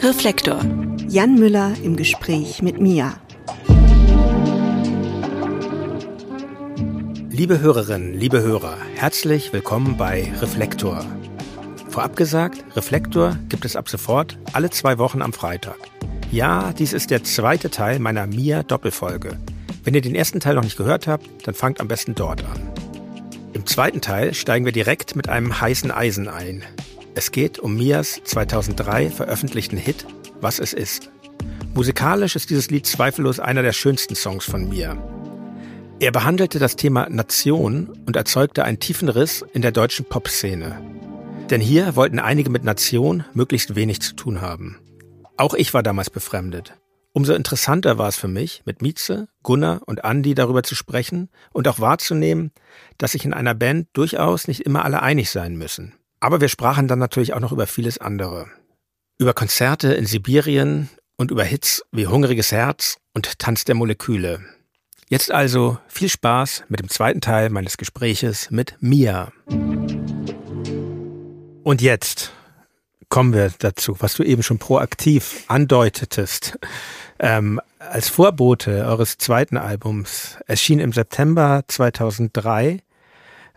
Reflektor. Jan Müller im Gespräch mit Mia. Liebe Hörerinnen, liebe Hörer, herzlich willkommen bei Reflektor. Vorab gesagt, Reflektor gibt es ab sofort alle zwei Wochen am Freitag. Ja, dies ist der zweite Teil meiner Mia-Doppelfolge. Wenn ihr den ersten Teil noch nicht gehört habt, dann fangt am besten dort an. Im zweiten Teil steigen wir direkt mit einem heißen Eisen ein. Es geht um Mias 2003 veröffentlichten Hit Was es ist. Musikalisch ist dieses Lied zweifellos einer der schönsten Songs von Mia. Er behandelte das Thema Nation und erzeugte einen tiefen Riss in der deutschen Popszene. Denn hier wollten einige mit Nation möglichst wenig zu tun haben. Auch ich war damals befremdet. Umso interessanter war es für mich, mit Mieze, Gunnar und Andi darüber zu sprechen und auch wahrzunehmen, dass sich in einer Band durchaus nicht immer alle einig sein müssen. Aber wir sprachen dann natürlich auch noch über vieles andere. Über Konzerte in Sibirien und über Hits wie Hungriges Herz und Tanz der Moleküle. Jetzt also viel Spaß mit dem zweiten Teil meines Gespräches mit Mia. Und jetzt kommen wir dazu, was du eben schon proaktiv andeutetest. Ähm, als Vorbote eures zweiten Albums erschien im September 2003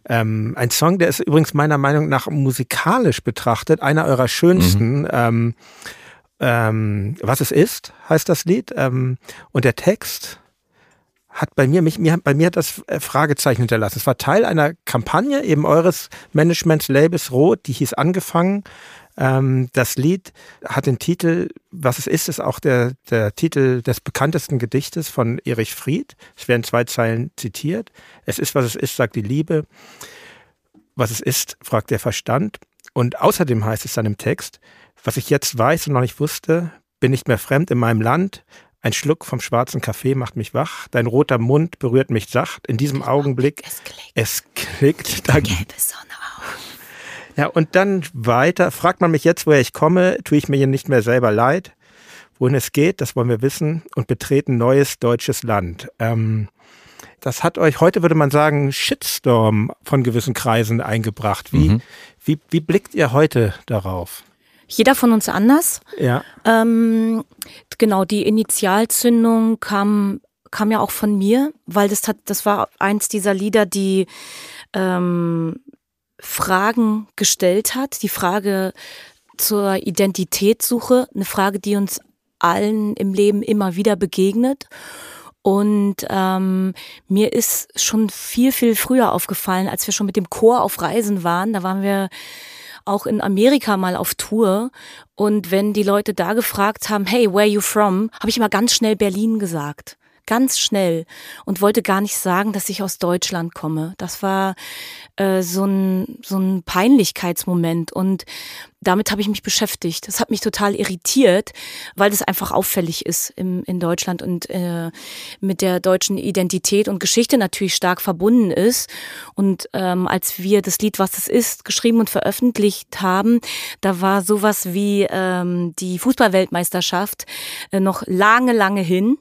ähm, ein Song, der ist übrigens meiner Meinung nach musikalisch betrachtet einer eurer schönsten. Mhm. Ähm, ähm, was es ist, heißt das Lied. Ähm, und der Text hat bei mir, mich, mir, bei mir hat das äh, Fragezeichen hinterlassen. Es war Teil einer Kampagne eben eures Managements Labels Rot, die hieß Angefangen. Ähm, das Lied hat den Titel, was es ist, ist auch der, der Titel des bekanntesten Gedichtes von Erich Fried. Es werden zwei Zeilen zitiert. Es ist, was es ist, sagt die Liebe. Was es ist, fragt der Verstand. Und außerdem heißt es dann im Text, was ich jetzt weiß und noch nicht wusste, bin nicht mehr fremd in meinem Land. Ein Schluck vom schwarzen Kaffee macht mich wach. Dein roter Mund berührt mich sacht. In diesem Augenblick, es klickt. Es klickt. Da, gelbe Sonne ja, und dann weiter, fragt man mich jetzt, woher ich komme, tue ich mir hier nicht mehr selber leid. Wohin es geht, das wollen wir wissen und betreten neues deutsches Land. Ähm, das hat euch heute, würde man sagen, Shitstorm von gewissen Kreisen eingebracht. Wie, mhm. wie, wie blickt ihr heute darauf? Jeder von uns anders. Ja. Ähm, genau, die Initialzündung kam, kam ja auch von mir, weil das hat, das war eins dieser Lieder, die ähm, Fragen gestellt hat, die Frage zur Identitätssuche, eine Frage, die uns allen im Leben immer wieder begegnet. Und ähm, mir ist schon viel, viel früher aufgefallen, als wir schon mit dem Chor auf Reisen waren. Da waren wir auch in Amerika mal auf Tour. Und wenn die Leute da gefragt haben, hey, where are you from, habe ich immer ganz schnell Berlin gesagt ganz schnell und wollte gar nicht sagen, dass ich aus Deutschland komme. Das war äh, so, ein, so ein Peinlichkeitsmoment und damit habe ich mich beschäftigt. Das hat mich total irritiert, weil das einfach auffällig ist im, in Deutschland und äh, mit der deutschen Identität und Geschichte natürlich stark verbunden ist. Und ähm, als wir das Lied Was es ist geschrieben und veröffentlicht haben, da war sowas wie ähm, die Fußballweltmeisterschaft äh, noch lange, lange hin.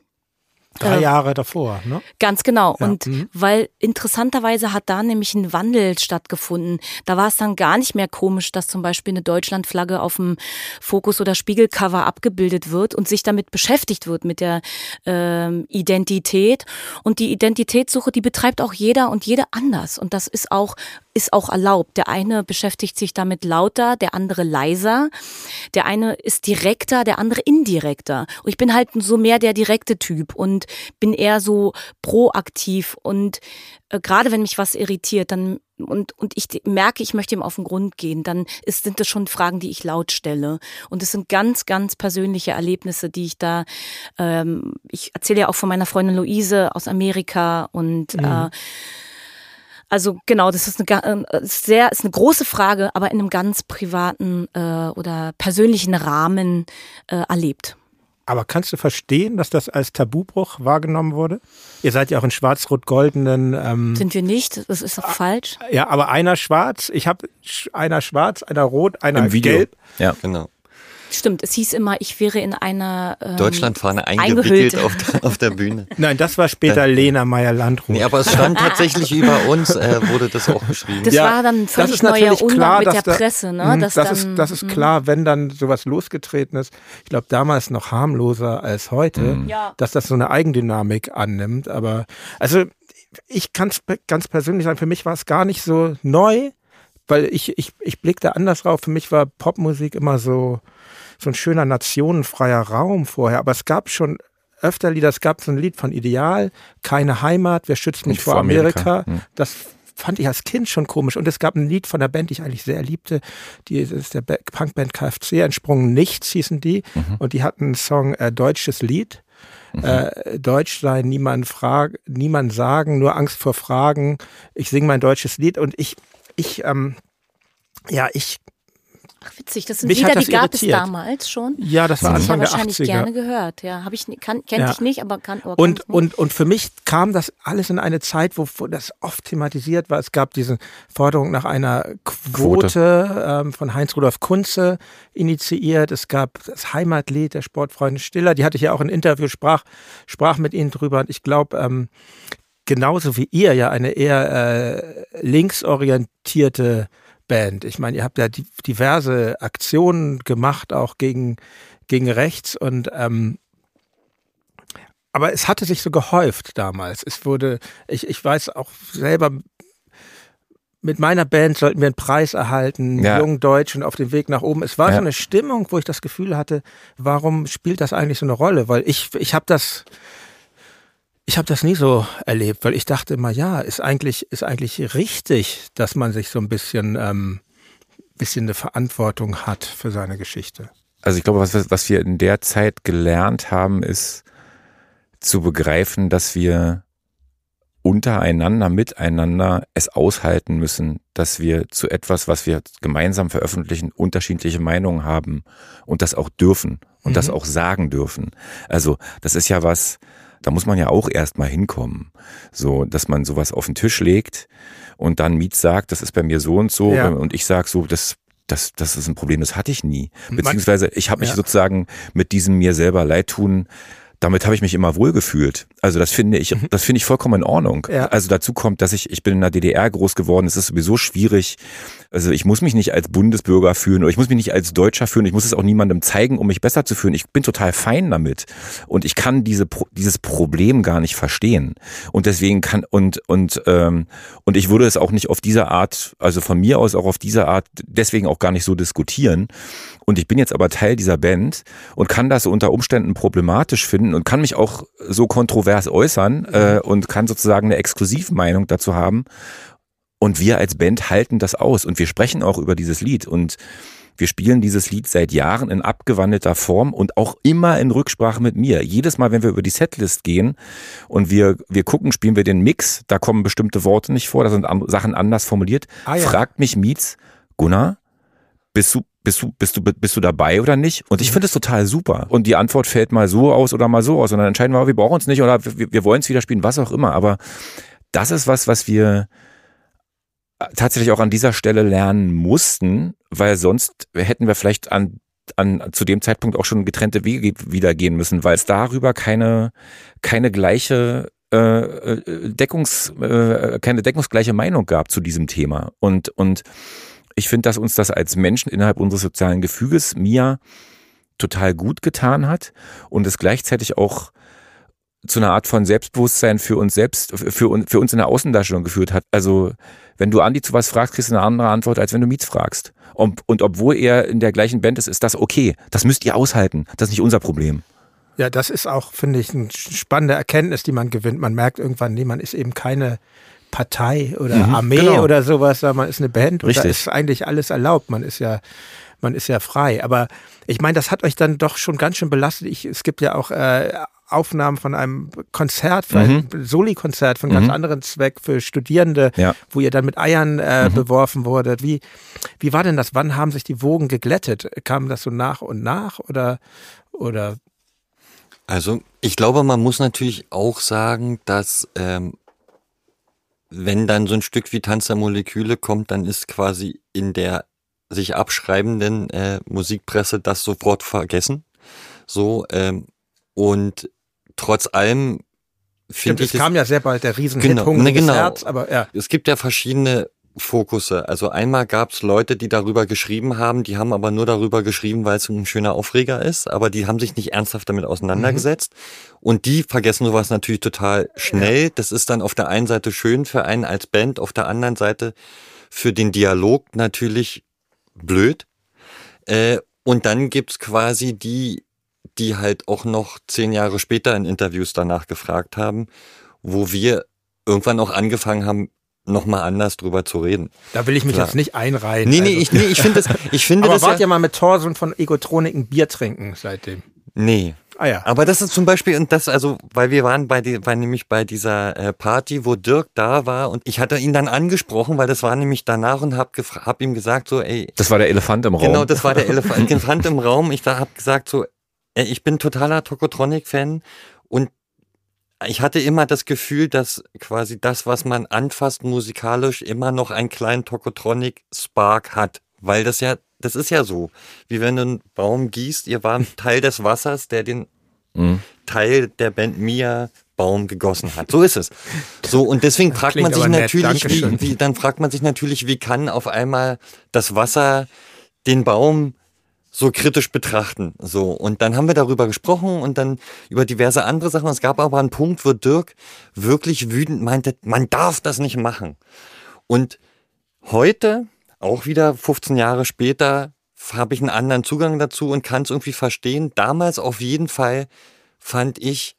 Drei äh, Jahre davor, ne? Ganz genau. Ja. Und mhm. weil interessanterweise hat da nämlich ein Wandel stattgefunden. Da war es dann gar nicht mehr komisch, dass zum Beispiel eine Deutschlandflagge auf dem Fokus- oder Spiegelcover abgebildet wird und sich damit beschäftigt wird mit der ähm, Identität. Und die Identitätssuche, die betreibt auch jeder und jede anders. Und das ist auch ist auch erlaubt. Der eine beschäftigt sich damit lauter, der andere leiser. Der eine ist direkter, der andere indirekter. Und ich bin halt so mehr der direkte Typ und bin eher so proaktiv und äh, gerade wenn mich was irritiert, dann und, und ich merke, ich möchte ihm auf den Grund gehen, dann ist, sind das schon Fragen, die ich laut stelle. Und es sind ganz, ganz persönliche Erlebnisse, die ich da, ähm, ich erzähle ja auch von meiner Freundin Luise aus Amerika und mhm. äh, also genau, das ist eine äh, sehr, ist eine große Frage, aber in einem ganz privaten äh, oder persönlichen Rahmen äh, erlebt. Aber kannst du verstehen, dass das als Tabubruch wahrgenommen wurde? Ihr seid ja auch in schwarz-rot-goldenen. Ähm, Sind wir nicht? Das ist doch falsch. Ja, aber einer schwarz. Ich habe einer schwarz, einer rot, einer Im Video. gelb. Ja, genau. Stimmt, es hieß immer, ich wäre in einer ähm, Deutschlandfahne eingewickelt auf der, auf der, Bühne. Nein, das war später dann, Lena Meyer-Landrut. Nee, aber es stand tatsächlich über uns, äh, wurde das auch geschrieben. Das ja, war dann völlig neuer Umgang klar, mit der da, Presse. Ne? Dass das, dann, ist, das ist klar, wenn dann sowas losgetreten ist. Ich glaube, damals noch harmloser als heute, mhm. dass das so eine Eigendynamik annimmt. Aber also ich kann es ganz persönlich sagen, für mich war es gar nicht so neu, weil ich, ich, ich blickte anders drauf. Für mich war Popmusik immer so, so ein schöner nationenfreier Raum vorher. Aber es gab schon öfter Lieder. Es gab so ein Lied von Ideal, Keine Heimat, wer schützt mich vor, vor Amerika. Amerika. Hm. Das fand ich als Kind schon komisch. Und es gab ein Lied von der Band, die ich eigentlich sehr liebte. Die ist der Punkband KFC entsprungen. Nichts hießen die. Mhm. Und die hatten einen Song äh, Deutsches Lied. Mhm. Äh, Deutsch sein, niemand fragen, niemand sagen, nur Angst vor Fragen. Ich singe mein deutsches Lied und ich, ich, ähm, ja, ich Ach witzig, das sind Mich Lieder, die gab irritiert. es damals schon. Ja, das war Anfang der 80er. Ich wahrscheinlich gerne gehört. Ja, habe ich kenne ja. ich nicht, aber kann oh, und und und für mich kam das alles in eine Zeit, wo, wo das oft thematisiert war. Es gab diese Forderung nach einer Quote, Quote. Ähm, von Heinz Rudolf Kunze initiiert. Es gab das Heimatlied der Sportfreunde Stiller. Die hatte ich ja auch in Interview sprach sprach mit ihnen drüber. Und ich glaube, ähm, genauso wie ihr ja eine eher äh, linksorientierte Band. Ich meine, ihr habt ja diverse Aktionen gemacht, auch gegen, gegen rechts und ähm, aber es hatte sich so gehäuft damals. Es wurde, ich, ich weiß auch selber, mit meiner Band sollten wir einen Preis erhalten, ja. Jung Deutsch und auf dem Weg nach oben. Es war ja. so eine Stimmung, wo ich das Gefühl hatte, warum spielt das eigentlich so eine Rolle? Weil ich, ich habe das, ich habe das nie so erlebt, weil ich dachte immer, ja, ist eigentlich, ist eigentlich richtig, dass man sich so ein bisschen, ähm, bisschen eine Verantwortung hat für seine Geschichte. Also ich glaube, was, was wir in der Zeit gelernt haben, ist zu begreifen, dass wir untereinander, miteinander es aushalten müssen, dass wir zu etwas, was wir gemeinsam veröffentlichen, unterschiedliche Meinungen haben und das auch dürfen und mhm. das auch sagen dürfen. Also das ist ja was, da muss man ja auch erstmal hinkommen. So, dass man sowas auf den Tisch legt und dann Miet sagt, das ist bei mir so und so ja. und ich sag so, das das, das ist ein Problem, das hatte ich nie. Beziehungsweise ich habe mich ja. sozusagen mit diesem mir selber leid tun damit habe ich mich immer wohlgefühlt. Also das finde ich, mhm. das finde ich vollkommen in Ordnung. Ja. Also dazu kommt, dass ich, ich bin in der DDR groß geworden. Es ist sowieso schwierig. Also ich muss mich nicht als Bundesbürger fühlen oder ich muss mich nicht als Deutscher fühlen. Ich muss es auch niemandem zeigen, um mich besser zu fühlen. Ich bin total fein damit und ich kann diese dieses Problem gar nicht verstehen. Und deswegen kann und und ähm, und ich würde es auch nicht auf diese Art, also von mir aus auch auf diese Art, deswegen auch gar nicht so diskutieren. Und ich bin jetzt aber Teil dieser Band und kann das unter Umständen problematisch finden und kann mich auch so kontrovers äußern äh, und kann sozusagen eine Exklusivmeinung dazu haben. Und wir als Band halten das aus und wir sprechen auch über dieses Lied und wir spielen dieses Lied seit Jahren in abgewandelter Form und auch immer in Rücksprache mit mir. Jedes Mal, wenn wir über die Setlist gehen und wir, wir gucken, spielen wir den Mix, da kommen bestimmte Worte nicht vor, da sind Sachen anders formuliert. Ah, ja. Fragt mich Mietz, Gunnar, bist du bist du, bist du, bist du dabei oder nicht? Und ich mhm. finde es total super. Und die Antwort fällt mal so aus oder mal so aus. Und dann entscheiden wir, wir brauchen es nicht oder wir, wir wollen es wieder spielen, was auch immer. Aber das ist was, was wir tatsächlich auch an dieser Stelle lernen mussten, weil sonst hätten wir vielleicht an an, zu dem Zeitpunkt auch schon getrennte Wege wieder gehen müssen, weil es darüber keine, keine gleiche äh, äh Deckungs, äh, keine deckungsgleiche Meinung gab zu diesem Thema. Und, und ich finde, dass uns das als Menschen innerhalb unseres sozialen Gefüges, mir total gut getan hat und es gleichzeitig auch zu einer Art von Selbstbewusstsein für uns selbst, für, für uns in der Außendarstellung geführt hat. Also, wenn du Andi zu was fragst, kriegst du eine andere Antwort, als wenn du Mietz fragst. Und, und obwohl er in der gleichen Band ist, ist das okay. Das müsst ihr aushalten. Das ist nicht unser Problem. Ja, das ist auch, finde ich, eine spannende Erkenntnis, die man gewinnt. Man merkt irgendwann, nee, man ist eben keine Partei oder mhm, Armee genau. oder sowas, sondern man ist eine Band Richtig. und da ist eigentlich alles erlaubt. Man ist ja, man ist ja frei. Aber ich meine, das hat euch dann doch schon ganz schön belastet. Ich, es gibt ja auch äh, Aufnahmen von einem Konzert, mhm. ein Soli-Konzert von ganz mhm. anderen Zweck für Studierende, ja. wo ihr dann mit Eiern äh, mhm. beworfen wurdet. Wie, wie war denn das? Wann haben sich die Wogen geglättet? Kam das so nach und nach oder, oder? Also ich glaube, man muss natürlich auch sagen, dass ähm, wenn dann so ein Stück wie Tanz der Moleküle kommt, dann ist quasi in der sich abschreibenden äh, Musikpresse das sofort vergessen. So, ähm, und trotz allem finde ich. Es kam ja sehr bald der Riesenhit Genau, Hungriges ne, genau. Herz, aber ja. Es gibt ja verschiedene Fokusse. Also einmal gab es Leute, die darüber geschrieben haben, die haben aber nur darüber geschrieben, weil es ein schöner Aufreger ist, aber die haben sich nicht ernsthaft damit auseinandergesetzt. Und die vergessen sowas natürlich total schnell. Das ist dann auf der einen Seite schön für einen als Band, auf der anderen Seite für den Dialog natürlich blöd. Äh, und dann gibt's quasi die, die halt auch noch zehn Jahre später in Interviews danach gefragt haben, wo wir irgendwann auch angefangen haben, nochmal anders drüber zu reden. Da will ich mich Klar. jetzt nicht einreihen. Nee, nee, also. ich, nee, ich finde das, ich finde aber das wart ja, ihr mal mit Thorsen von Egotroniken Bier trinken seitdem? nee. Ah ja. Aber das ist zum Beispiel, und das, also, weil wir waren bei, die, war nämlich bei dieser äh, Party, wo Dirk da war und ich hatte ihn dann angesprochen, weil das war nämlich danach und hab, hab ihm gesagt so, ey, Das war der Elefant im Raum. Genau, das war der Elefant, Elefant im Raum. Ich da hab gesagt so, ey, ich bin totaler Tokotronic-Fan und ich hatte immer das Gefühl, dass quasi das, was man anfasst musikalisch, immer noch einen kleinen Tokotronic-Spark hat. Weil das ja, das ist ja so, wie wenn du einen Baum gießt, ihr war ein Teil des Wassers, der den Mhm. Teil der Band Mia Baum gegossen hat. So ist es. So, und deswegen fragt man sich natürlich, wie, wie, dann fragt man sich natürlich, wie kann auf einmal das Wasser den Baum so kritisch betrachten. So. Und dann haben wir darüber gesprochen und dann über diverse andere Sachen. Es gab aber einen Punkt, wo Dirk wirklich wütend meinte, man darf das nicht machen. Und heute, auch wieder 15 Jahre später, habe ich einen anderen Zugang dazu und kann es irgendwie verstehen. Damals auf jeden Fall fand ich,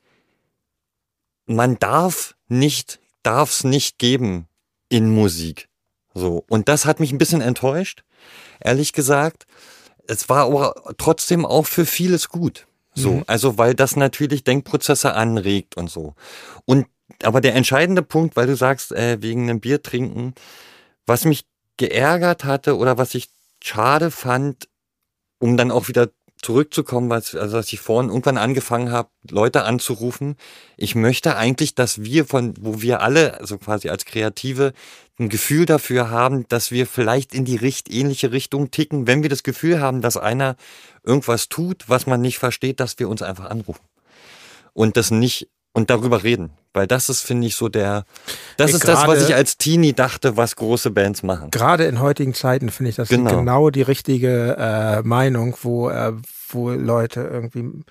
man darf nicht, darf es nicht geben in Musik. So. Und das hat mich ein bisschen enttäuscht, ehrlich gesagt. Es war aber trotzdem auch für vieles gut. So, Mhm. also weil das natürlich Denkprozesse anregt und so. Und aber der entscheidende Punkt, weil du sagst, äh, wegen einem Bier trinken, was mich geärgert hatte oder was ich schade fand, um dann auch wieder zurückzukommen, was, also dass ich vorhin irgendwann angefangen habe, Leute anzurufen. Ich möchte eigentlich, dass wir von, wo wir alle, also quasi als Kreative, ein Gefühl dafür haben, dass wir vielleicht in die richt ähnliche Richtung ticken, wenn wir das Gefühl haben, dass einer irgendwas tut, was man nicht versteht, dass wir uns einfach anrufen. Und das nicht, und darüber reden. Weil das ist, finde ich, so der, das Ey, ist das, was ich als Teenie dachte, was große Bands machen. Gerade in heutigen Zeiten finde ich das Genau. genau, die richtige äh, Meinung, wo, äh, wo Leute irgendwie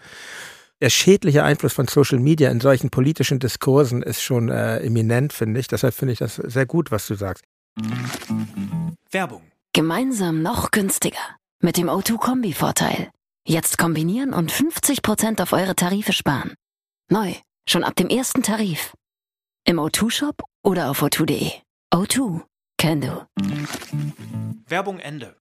der schädliche Einfluss von Social Media in solchen politischen Diskursen ist schon äh, eminent, finde ich. Deshalb finde ich das sehr gut, was du sagst. Werbung. Gemeinsam noch günstiger. Mit dem O2-Kombi-Vorteil. Jetzt kombinieren und 50% auf eure Tarife sparen. Neu. Schon ab dem ersten Tarif. Im O2-Shop oder auf o2.de. O2. Can do. Werbung Ende.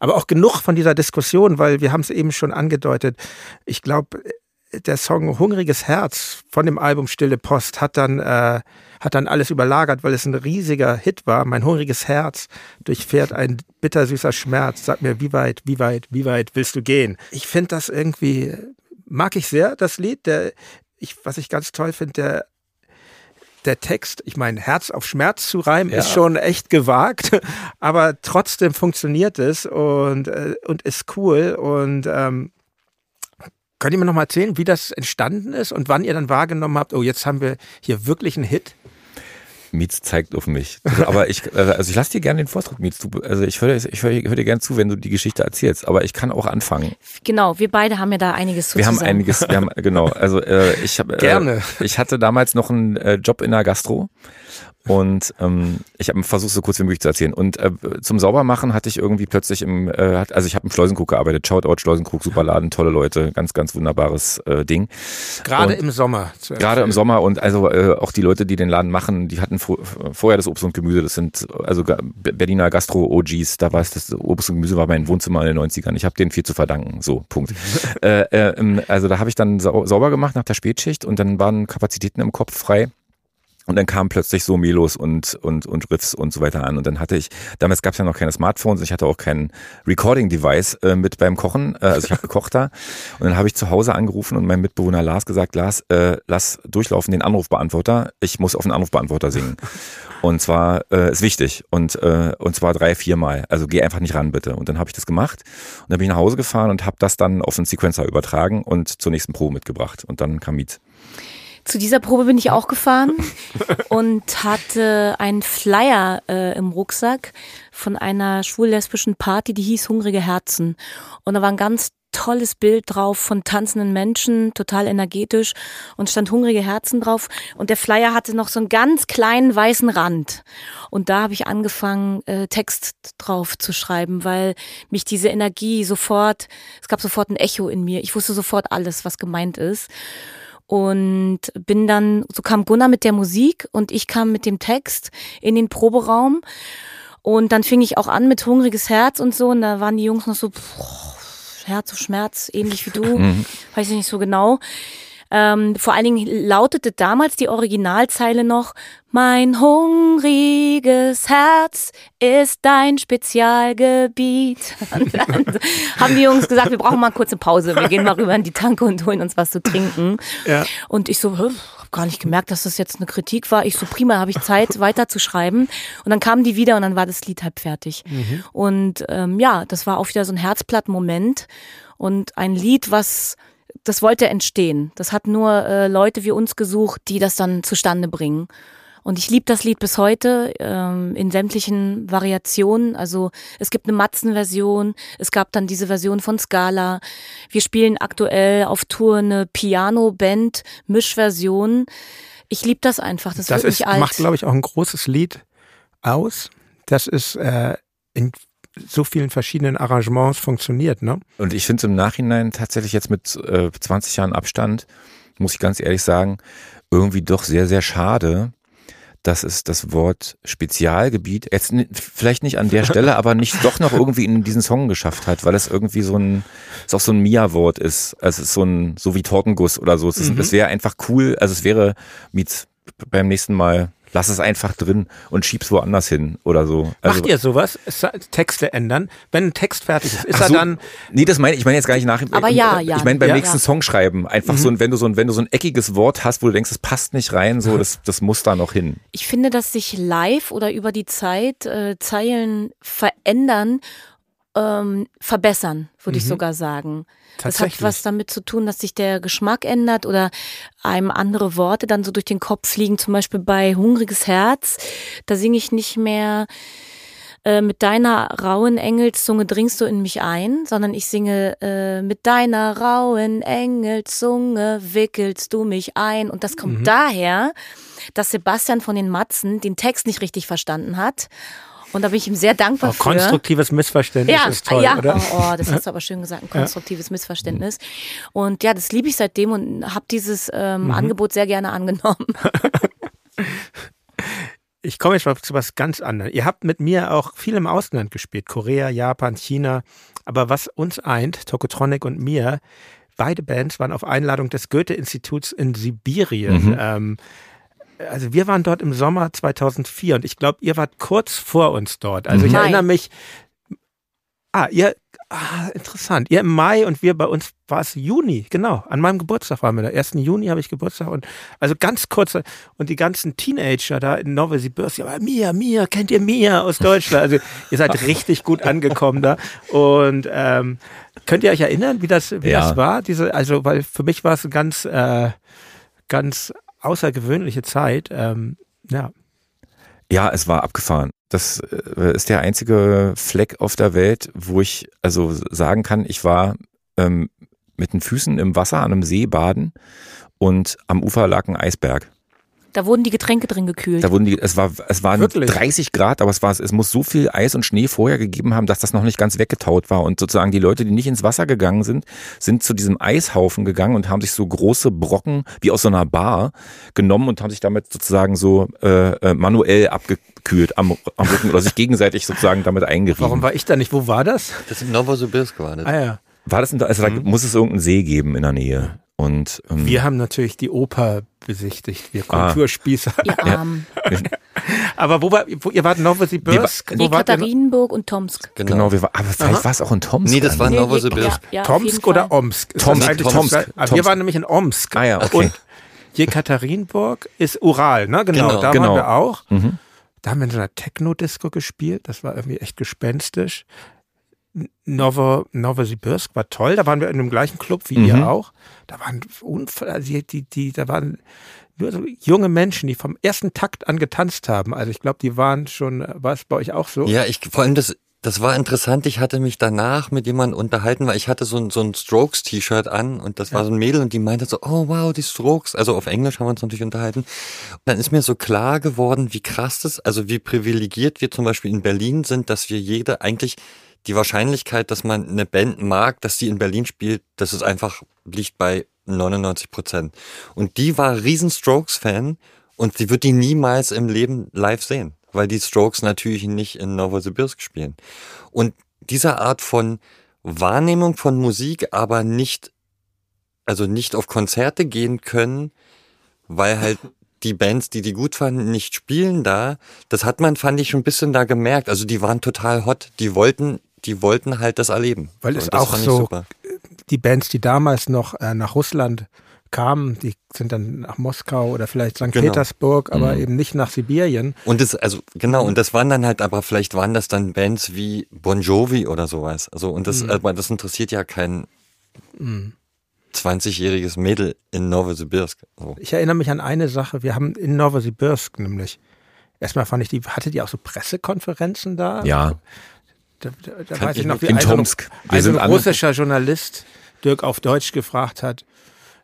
Aber auch genug von dieser Diskussion, weil wir haben es eben schon angedeutet. Ich glaube, der Song Hungriges Herz von dem Album Stille Post hat dann, äh, hat dann alles überlagert, weil es ein riesiger Hit war. Mein hungriges Herz durchfährt ein bittersüßer Schmerz. Sag mir, wie weit, wie weit, wie weit willst du gehen? Ich finde das irgendwie, mag ich sehr, das Lied. Der, ich, was ich ganz toll finde, der der Text, ich meine, Herz auf Schmerz zu reimen, Ja. ist schon echt gewagt, aber trotzdem funktioniert es und, äh, und ist cool. Und ähm, könnt ihr mir noch mal erzählen, wie das entstanden ist und wann ihr dann wahrgenommen habt, oh, jetzt haben wir hier wirklich einen Hit? Mietz zeigt auf mich. Aber ich, also ich lasse dir gerne den Vortritt, Mietz. Du, also ich höre ich höre, ich höre dir gerne zu, wenn du die Geschichte erzählst. Aber ich kann auch anfangen. Genau, wir beide haben ja da einiges zu Wir haben einiges, wir haben, genau. Also äh, ich habe Gerne. Äh, ich hatte damals noch einen äh, Job in der Gastro und ähm, ich habe versucht, so kurz wie möglich zu erzählen. Und äh, zum Saubermachen hatte ich irgendwie plötzlich im, äh, also ich habe im Schleusenkrug gearbeitet. Shoutout Schleusenkrug, super Laden, tolle Leute, ganz, ganz wunderbares äh, Ding. Gerade Und im Sommer. Gerade im. Sommer und also äh, auch die Leute, die den Laden machen, die hatten vor, vorher das Obst und Gemüse. Das sind also Berliner Gastro-OGs. Da war es das Obst und Gemüse war mein Wohnzimmer in den 90ern. Ich habe denen viel zu verdanken. So, Punkt. äh, äh, ähm, also da habe ich dann sau sauber gemacht nach der Spätschicht und dann waren Kapazitäten im Kopf frei. Und dann kamen plötzlich so Melos und, und, und Riffs und so weiter an. Und dann hatte ich, damals gab es ja noch keine Smartphones, ich hatte auch kein Recording-Device äh, mit beim Kochen. Äh, also ich habe gekocht da. Und dann habe ich zu Hause angerufen und meinem Mitbewohner Lars gesagt, Lars, äh, lass durchlaufen den Anrufbeantworter. Ich muss auf den Anrufbeantworter singen. Und zwar äh, ist wichtig. Und, äh, und zwar drei, viermal. Also geh einfach nicht ran, bitte. Und dann habe ich das gemacht. Und dann bin ich nach Hause gefahren und habe das dann auf den Sequencer übertragen und zur nächsten Probe mitgebracht. Und dann kam Miet. Zu dieser Probe bin ich auch gefahren und hatte einen Flyer äh, im Rucksack von einer schwul-lesbischen Party, die hieß Hungrige Herzen. Und da war ein ganz tolles Bild drauf von tanzenden Menschen, total energetisch und stand hungrige Herzen drauf. Und der Flyer hatte noch so einen ganz kleinen weißen Rand. Und da habe ich angefangen, äh, Text drauf zu schreiben, weil mich diese Energie sofort, es gab sofort ein Echo in mir. Ich wusste sofort alles, was gemeint ist und bin dann, so kam Gunnar mit der Musik und ich kam mit dem Text in den Proberaum und dann fing ich auch an mit hungriges Herz und so und da waren die Jungs noch so, boah, Herz Schmerz, ähnlich wie du, Mhm. weiß ich nicht so genau. Ähm, vor allen Dingen lautete damals die Originalzeile noch, mein hungriges Herz ist dein Spezialgebiet. Und dann haben die Jungs gesagt, wir brauchen mal eine kurze Pause. Wir gehen mal rüber in die Tanke und holen uns was zu trinken. Ja. Und ich so, hab gar nicht gemerkt, dass das jetzt eine Kritik war. Ich so, prima, habe ich Zeit, weiter zu schreiben. Und dann kamen die wieder und dann war das Lied halb fertig. Und ähm, ja, das war auch wieder so ein Herzblatt-Moment und ein Lied, was das wollte entstehen. Das hat nur äh, Leute wie uns gesucht, die das dann zustande bringen. Und ich liebe das Lied bis heute ähm, in sämtlichen Variationen. Also es gibt eine Matzen-Version, es gab dann diese Version von Scala. Wir spielen aktuell auf Tour eine Piano-Band-Mischversion. Ich liebe das einfach. Das, Das ist, macht, glaube ich, auch ein großes Lied aus. Das ist äh, in so vielen verschiedenen Arrangements funktioniert, ne? Und ich finde es im Nachhinein tatsächlich jetzt mit äh, 20 Jahren Abstand, muss ich ganz ehrlich sagen, irgendwie doch sehr, sehr schade, dass es das Wort Spezialgebiet jetzt vielleicht nicht an der Stelle, aber nicht doch noch irgendwie in diesen Song geschafft hat, weil es irgendwie so ein, es auch so ein Mia-Wort ist. Also es ist so ein, so wie Tortenguss oder so. Es, ist- es wäre einfach cool, also es wäre mit beim nächsten Mal, lass es einfach drin und schieb's woanders hin oder so. Also, Macht ihr sowas? Texte ändern? Wenn ein Text fertig ist, ist Ach er so, dann Nee, das meine ich, ich meine jetzt gar nicht nach. Aber ja, ja. Ich meine beim Ja. nächsten Song schreiben. Einfach so, ein- wenn du so ein, wenn du so ein eckiges Wort hast, wo du denkst, es passt nicht rein, so, das, das muss da noch hin. Ich finde, dass sich live oder über die Zeit äh, Zeilen verändern, ähm, verbessern, würde ich sogar sagen. Das hat was damit zu tun, dass sich der Geschmack ändert oder einem andere Worte dann so durch den Kopf fliegen. Zum Beispiel bei Hungriges Herz, da singe ich nicht mehr äh, mit deiner rauen Engelszunge dringst du in mich ein, sondern ich singe äh, mit deiner rauen Engelszunge wickelst du mich ein. Und das kommt daher, dass Sebastian von den Matzen den Text nicht richtig verstanden hat. Und da bin ich ihm sehr dankbar oh, für. konstruktives Missverständnis Ja, ist toll, ja. oder? Oh, oh, das hast du aber schön gesagt, ein konstruktives Missverständnis. Und ja, das liebe ich seitdem und habe dieses ähm, Mhm. Angebot sehr gerne angenommen. Ich komme jetzt mal zu was ganz anderem. Ihr habt mit mir auch viel im Ausland gespielt. Korea, Japan, China. Aber was uns eint, Tokotronic und mir, beide Bands waren auf Einladung des Goethe-Instituts in Sibirien. Ähm, also wir waren dort im Sommer 2004 und ich glaube, ihr wart kurz vor uns dort. Also ich Mai. erinnere mich, ah, ihr, ah, interessant, ihr im Mai und wir bei uns war es Juni, genau, an meinem Geburtstag waren wir da. 1. Juni habe ich Geburtstag und also ganz kurz und die ganzen Teenager da in Novosibirsk, ja, Mia, Mia, kennt ihr Mia aus Deutschland? Also ihr seid richtig gut angekommen da und ähm, könnt ihr euch erinnern, wie das, wie Ja. das war? Diese, also weil für mich war es ganz, äh, ganz außergewöhnliche Zeit. Ähm, ja. Ja, es war abgefahren. Das äh, ist der einzige Fleck auf der Welt, wo ich also sagen kann, ich war ähm, mit den Füßen im Wasser an einem See baden und am Ufer lag ein Eisberg. Da wurden die Getränke drin gekühlt. Da wurden die, es war, es waren Wirklich? 30 Grad, aber es war, es muss so viel Eis und Schnee vorher gegeben haben, dass das noch nicht ganz weggetaut war. Und sozusagen die Leute, die nicht ins Wasser gegangen sind, sind zu diesem Eishaufen gegangen und haben sich so große Brocken wie aus so einer Bar genommen und haben sich damit sozusagen so äh, äh, manuell abgekühlt am, am Rücken oder sich gegenseitig sozusagen damit eingerieben. Warum war ich da nicht? Wo war das? Das in Novosibirsk war das. Ah ja. War das, in, also da muss es irgendeinen See geben in der Nähe. Und ähm, Wir haben natürlich die Oper besichtigt, wir Ah. Kulturspießer. Ihr Armen. Aber wo war, wo, ihr wart in Novosibirsk? Nee? Katharinenburg und Tomsk. Genau. genau, wir war, aber vielleicht war es auch in Tomsk. Nee, das war gar nicht. Novosibirsk. Ja, ja, Tomsk Fall. oder Omsk? Ist Tomsk, Tomsk, Ah, Wir Tomsk. waren nämlich in Omsk. Ah ja, okay. Und Jekaterinburg ist Ural, ne? Genau, Genau. da Genau. waren wir auch. Mhm. Da haben wir in so einer Techno-Disco gespielt. Das war irgendwie echt gespenstisch. Novo, Novosibirsk war toll. Da waren wir in dem gleichen Club wie Mhm. ihr auch. Da waren Unfall, also die, die, die, da waren nur so junge Menschen, die vom ersten Takt an getanzt haben. Also ich glaube, die waren schon, war es bei euch auch so? Ja, ich vor allem das, das war interessant. Ich hatte mich danach mit jemandem unterhalten, weil ich hatte so ein, so ein Strokes-T-Shirt an und das war so ein Mädel und die meinte so, oh wow, die Strokes. Also auf Englisch haben wir uns natürlich unterhalten. Und dann ist mir so klar geworden, wie krass das, also wie privilegiert wir zum Beispiel in Berlin sind, dass wir jede eigentlich die Wahrscheinlichkeit, dass man eine Band mag, dass die in Berlin spielt, das ist einfach, liegt bei 99 Prozent. Und die war riesen Strokes-Fan und sie wird die niemals im Leben live sehen, weil die Strokes natürlich nicht in Novosibirsk spielen. Und diese Art von Wahrnehmung von Musik, aber nicht, also nicht auf Konzerte gehen können, weil halt die Bands, die die gut fanden, nicht spielen da, das hat man, fand ich, schon ein bisschen da gemerkt. Also die waren total hot, die wollten, die wollten halt das erleben. Weil es auch so- super. die Bands, die damals noch äh, nach Russland kamen, die sind dann nach Moskau oder vielleicht St. Genau. Petersburg, aber Mhm. eben nicht nach Sibirien. Und das, also genau, und das waren dann halt, aber vielleicht waren das dann Bands wie Bon Jovi oder sowas. Also, und das, aber das interessiert ja kein 20-jähriges Mädel in Novosibirsk. So. Ich erinnere mich an eine Sache, wir haben in Novosibirsk nämlich, erstmal fand ich die, hatte die auch so Pressekonferenzen da? Ja, Da, da, weiß ich noch, wie in ein, Tomsk. Ein, ein russischer Journalist Dirk auf Deutsch gefragt hat,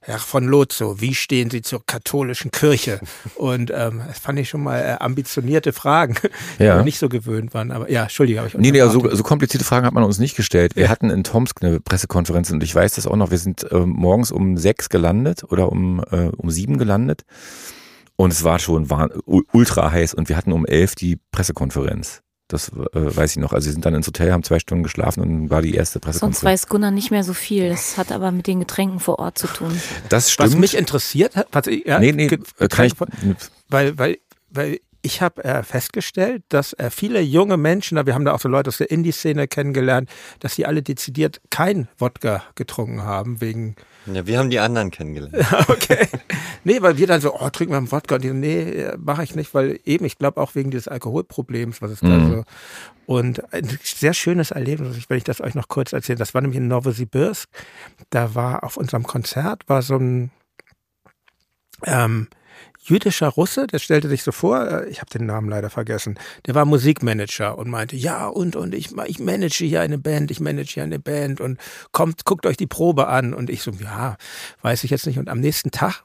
Herr von Lotso, wie stehen Sie zur katholischen Kirche? Und ähm, das fand ich schon mal äh, ambitionierte Fragen, die Ja. wir nicht so gewöhnt waren. Aber ja, Entschuldige, habe ich Nee, nee, also so, so komplizierte Fragen hat man uns nicht gestellt. Wir hatten in Tomsk eine Pressekonferenz und ich weiß das auch noch. Wir sind äh, morgens um sechs gelandet oder um, äh, um sieben gelandet und es war schon war, ultra heiß und wir hatten um elf die Pressekonferenz. Das äh, weiß ich noch. Also wir sind dann ins Hotel, haben zwei Stunden geschlafen und war die erste Sonst Pressekonferenz. weiß Gunnar nicht mehr so viel. Das hat aber mit den Getränken vor Ort zu tun. Das stimmt. Was mich interessiert hat, was ich, ja, nee, nee, kann ich, weil, weil, weil ich habe äh, festgestellt, dass äh, viele junge Menschen, da wir haben da auch so Leute aus der Indie-Szene kennengelernt, dass die alle dezidiert kein Wodka getrunken haben, wegen, Ja, wir haben die anderen kennengelernt. okay. nee, weil wir dann so, oh, trinken wir einen Wodka. Und die so, nee, mache ich nicht, weil eben, ich glaube auch wegen dieses Alkoholproblems, was es da Mhm. so. Und ein sehr schönes Erlebnis, wenn ich das euch noch kurz erzähle, das war nämlich in Novosibirsk. Da war auf unserem Konzert, war so ein ähm, jüdischer Russe, der stellte sich so vor, äh, ich habe den Namen leider vergessen, der war Musikmanager und meinte, ja und und ich, ich manage hier eine Band, ich manage hier eine Band und kommt, guckt euch die Probe an und ich so, ja, weiß ich jetzt nicht und am nächsten Tag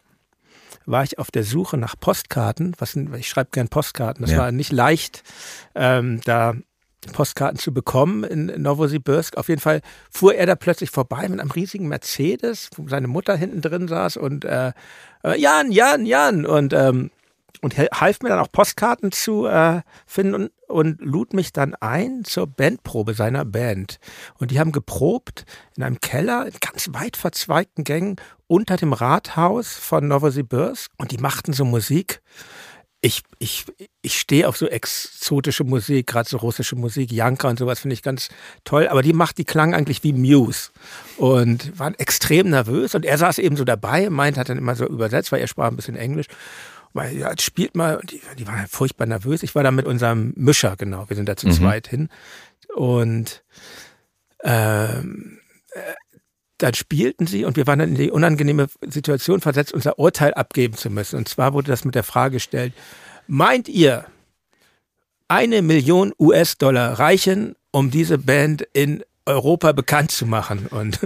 war ich auf der Suche nach Postkarten, was ich schreibe gern Postkarten, das Ja. war nicht leicht, ähm, da Postkarten zu bekommen in Novosibirsk. Auf jeden Fall fuhr er da plötzlich vorbei mit einem riesigen Mercedes, wo seine Mutter hinten drin saß und äh, äh, Jan, Jan, Jan und ähm, und half mir dann auch Postkarten zu äh, finden und, und lud mich dann ein zur Bandprobe seiner Band. Und die haben geprobt in einem Keller, in ganz weit verzweigten Gängen unter dem Rathaus von Novosibirsk und die machten so Musik. Ich, ich, ich stehe auf so exotische Musik, gerade so russische Musik, Janka und sowas finde ich ganz toll. Aber die macht, die klang eigentlich wie Muse und waren extrem nervös. Und er saß eben so dabei, meint, hat dann immer so übersetzt, weil er sprach ein bisschen Englisch. Weil, ja, spielt mal, und die, die waren furchtbar nervös. Ich war da mit unserem Mischer, genau, wir sind da zu Mhm. zweit hin. Und ähm, äh, dann spielten sie und wir waren dann in die unangenehme Situation versetzt, unser Urteil abgeben zu müssen. Und zwar wurde das mit der Frage gestellt, meint ihr, eine Million US-Dollar reichen, um diese Band in Europa bekannt zu machen? Und,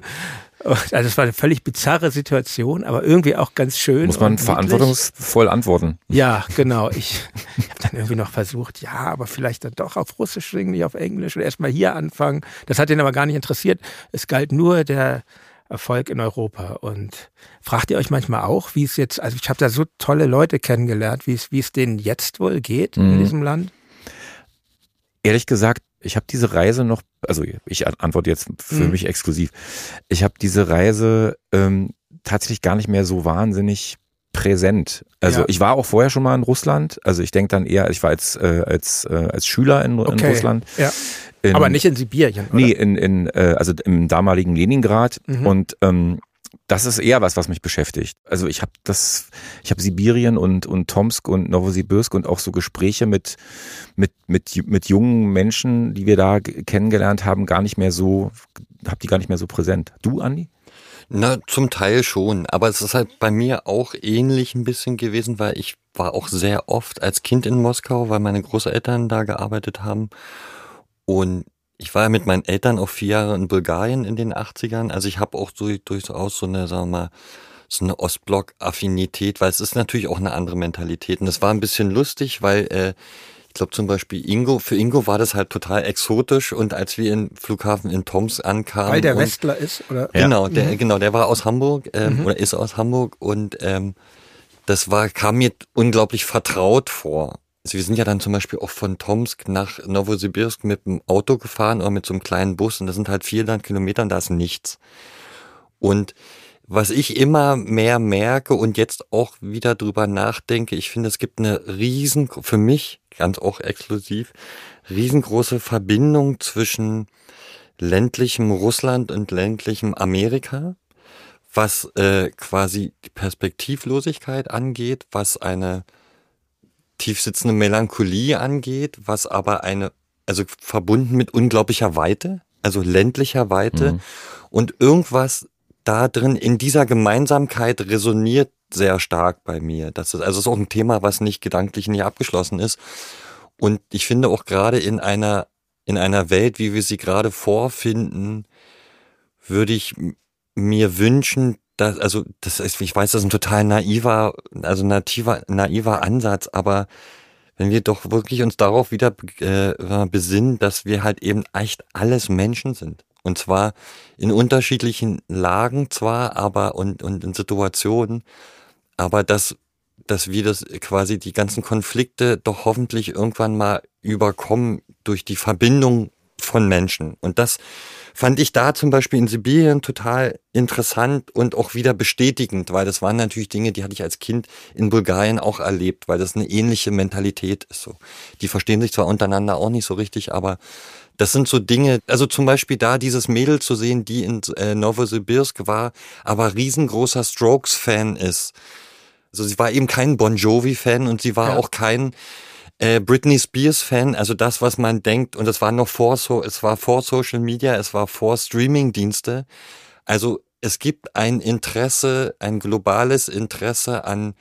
und also es war eine völlig bizarre Situation, aber irgendwie auch ganz schön. muss man und verantwortungsvoll antworten. Ja, genau. Ich, habe dann irgendwie noch versucht, ja, aber vielleicht dann doch auf Russisch singen, nicht auf Englisch oder erstmal hier anfangen. Das hat ihn aber gar nicht interessiert. Es galt nur der Erfolg in Europa. Und fragt ihr euch manchmal auch, wie es jetzt, also ich habe da so tolle Leute kennengelernt, wie es, wie es denen jetzt wohl geht in Mhm. diesem Land? Ehrlich gesagt, ich habe diese Reise noch, also ich antworte jetzt für Mhm. mich exklusiv. Ich habe diese Reise ähm, tatsächlich gar nicht mehr so wahnsinnig präsent. Also Ja. ich war auch vorher schon mal in Russland. Also ich denke dann eher, ich war als, äh, als, äh, als Schüler in, in Okay. Russland. Ja. In, Aber nicht in Sibirien, oder? Nee, in, in, äh, also im damaligen Leningrad. Mhm. Und ähm, das ist eher was, was mich beschäftigt. Also ich habe das, ich habe Sibirien und und Tomsk und Novosibirsk und auch so Gespräche mit mit mit mit jungen Menschen, die wir da kennengelernt haben, gar nicht mehr so, habe die gar nicht mehr so präsent. Du, Andi? Na, zum Teil schon. Aber es ist halt bei mir auch ähnlich ein bisschen gewesen, weil ich war auch sehr oft als Kind in Moskau, weil meine Großeltern da gearbeitet haben. Und ich war ja mit meinen Eltern auch vier Jahre in Bulgarien in den 80ern. Also ich habe auch so, durchaus so eine, sagen wir mal, so eine Ostblock-Affinität, weil es ist natürlich auch eine andere Mentalität. Und das war ein bisschen lustig, weil äh, ich glaube zum Beispiel Ingo, für Ingo war das halt total exotisch und als wir im Flughafen in Toms ankamen. Weil der Westler ist, oder? Genau, der, genau, der war aus Hamburg ähm, oder ist aus Hamburg und ähm, das war, kam mir unglaublich vertraut vor. Also wir sind ja dann zum Beispiel auch von Tomsk nach Novosibirsk mit dem Auto gefahren oder mit so einem kleinen Bus und das sind halt 400 Kilometer und da ist nichts. Und was ich immer mehr merke und jetzt auch wieder drüber nachdenke, ich finde, es gibt eine riesen, für mich ganz auch exklusiv, riesengroße Verbindung zwischen ländlichem Russland und ländlichem Amerika, was äh, quasi die Perspektivlosigkeit angeht, was eine tiefsitzende Melancholie angeht, was aber eine, also verbunden mit unglaublicher Weite, also ländlicher Weite und irgendwas da drin in dieser Gemeinsamkeit resoniert sehr stark bei mir. Das ist also es ist auch ein Thema, was nicht gedanklich nicht abgeschlossen ist. Und ich finde auch gerade in einer in einer Welt, wie wir sie gerade vorfinden, würde ich mir wünschen, dass, also, das ist, ich weiß, das ist ein total naiver, also nativer, naiver Ansatz, aber wenn wir doch wirklich uns darauf wieder äh, besinnen, dass wir halt eben echt alles Menschen sind. Und zwar in unterschiedlichen Lagen zwar, aber und, und in Situationen, aber dass, dass wir das quasi die ganzen Konflikte doch hoffentlich irgendwann mal überkommen durch die Verbindung von Menschen. Und das fand ich da zum Beispiel in Sibirien total interessant und auch wieder bestätigend, weil das waren natürlich Dinge, die hatte ich als Kind in Bulgarien auch erlebt, weil das eine ähnliche Mentalität ist. So, die verstehen sich zwar untereinander auch nicht so richtig, aber das sind so Dinge, also zum Beispiel da dieses Mädel zu sehen, die in äh, Novosibirsk war, aber riesengroßer Strokes-Fan ist. Also sie war eben kein Bon Jovi-Fan und sie war Ja. auch kein äh, Britney Spears-Fan. Also das, was man denkt, und es war noch vor so, es war vor Social Media, es war vor Streaming-Dienste. Also es gibt ein Interesse, ein globales Interesse an,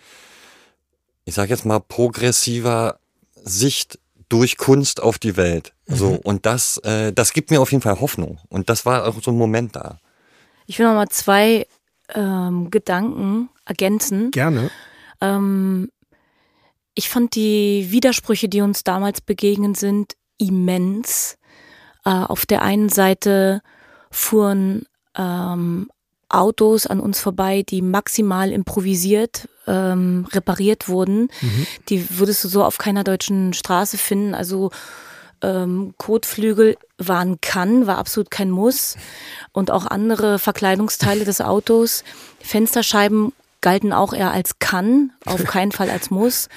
ich sage jetzt mal, progressiver Sicht durch Kunst auf die Welt. So und das, äh, das gibt mir auf jeden Fall Hoffnung. Und das war auch so ein Moment da. Ich will noch mal zwei ähm, Gedanken ergänzen. Gerne. Ähm, ich fand die Widersprüche, die uns damals begegnet sind, immens. Äh, auf der einen Seite fuhren ähm, Autos an uns vorbei, die maximal improvisiert ähm, repariert wurden. Die würdest du so auf keiner deutschen Straße finden. Also ähm, Kotflügel waren kann, war absolut kein Muss. Und auch andere Verkleidungsteile des Autos. Fensterscheiben galten auch eher als kann, auf keinen Fall als muss.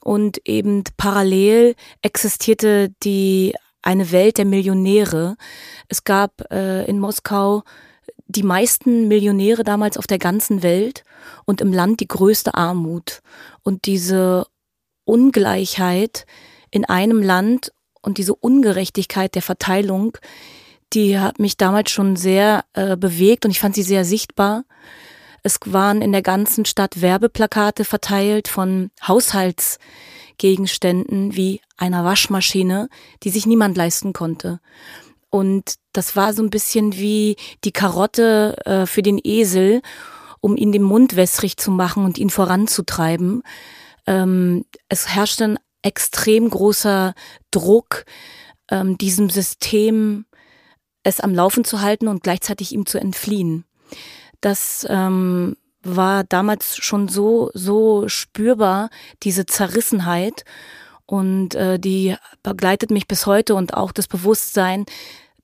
Und eben parallel existierte die eine Welt der Millionäre. Es gab äh, in Moskau die meisten Millionäre damals auf der ganzen Welt und im Land die größte Armut. Und diese Ungleichheit in einem Land und diese Ungerechtigkeit der Verteilung, die hat mich damals schon sehr äh, bewegt und ich fand sie sehr sichtbar. Es waren in der ganzen Stadt Werbeplakate verteilt von Haushaltsgegenständen wie einer Waschmaschine, die sich niemand leisten konnte. Und das war so ein bisschen wie die Karotte äh, für den Esel, um ihn den Mund wässrig zu machen und ihn voranzutreiben. Ähm, es herrschte ein extrem großer Druck, ähm, diesem System es am Laufen zu halten und gleichzeitig ihm zu entfliehen. Das ähm, war damals schon so, so spürbar, diese Zerrissenheit. Und äh, die begleitet mich bis heute und auch das Bewusstsein,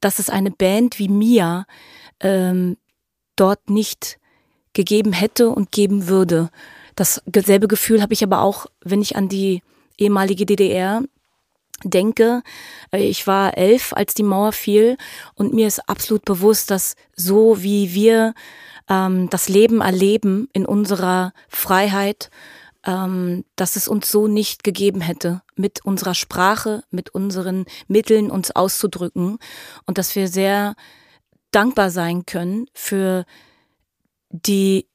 dass es eine Band wie Mia ähm, dort nicht gegeben hätte und geben würde. Dasselbe Gefühl habe ich aber auch, wenn ich an die ehemalige DDR denke. Äh, ich war elf, als die Mauer fiel und mir ist absolut bewusst, dass so wie wir ähm, das Leben erleben in unserer Freiheit, ähm, dass es uns so nicht gegeben hätte, mit unserer Sprache, mit unseren Mitteln uns auszudrücken und dass wir sehr dankbar sein können für die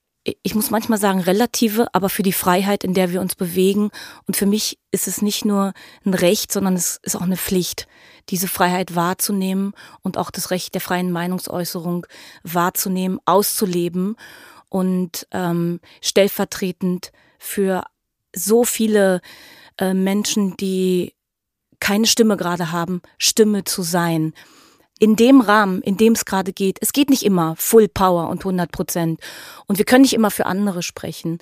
ich muss manchmal sagen, relative, aber für die Freiheit, in der wir uns bewegen. Und für mich ist es nicht nur ein Recht, sondern es ist auch eine Pflicht, diese Freiheit wahrzunehmen und auch das Recht der freien Meinungsäußerung wahrzunehmen, auszuleben und ähm, stellvertretend für so viele äh, Menschen, die keine Stimme gerade haben, Stimme zu sein in dem Rahmen, in dem es gerade geht. Es geht nicht immer Full Power und 100 Prozent. Und wir können nicht immer für andere sprechen.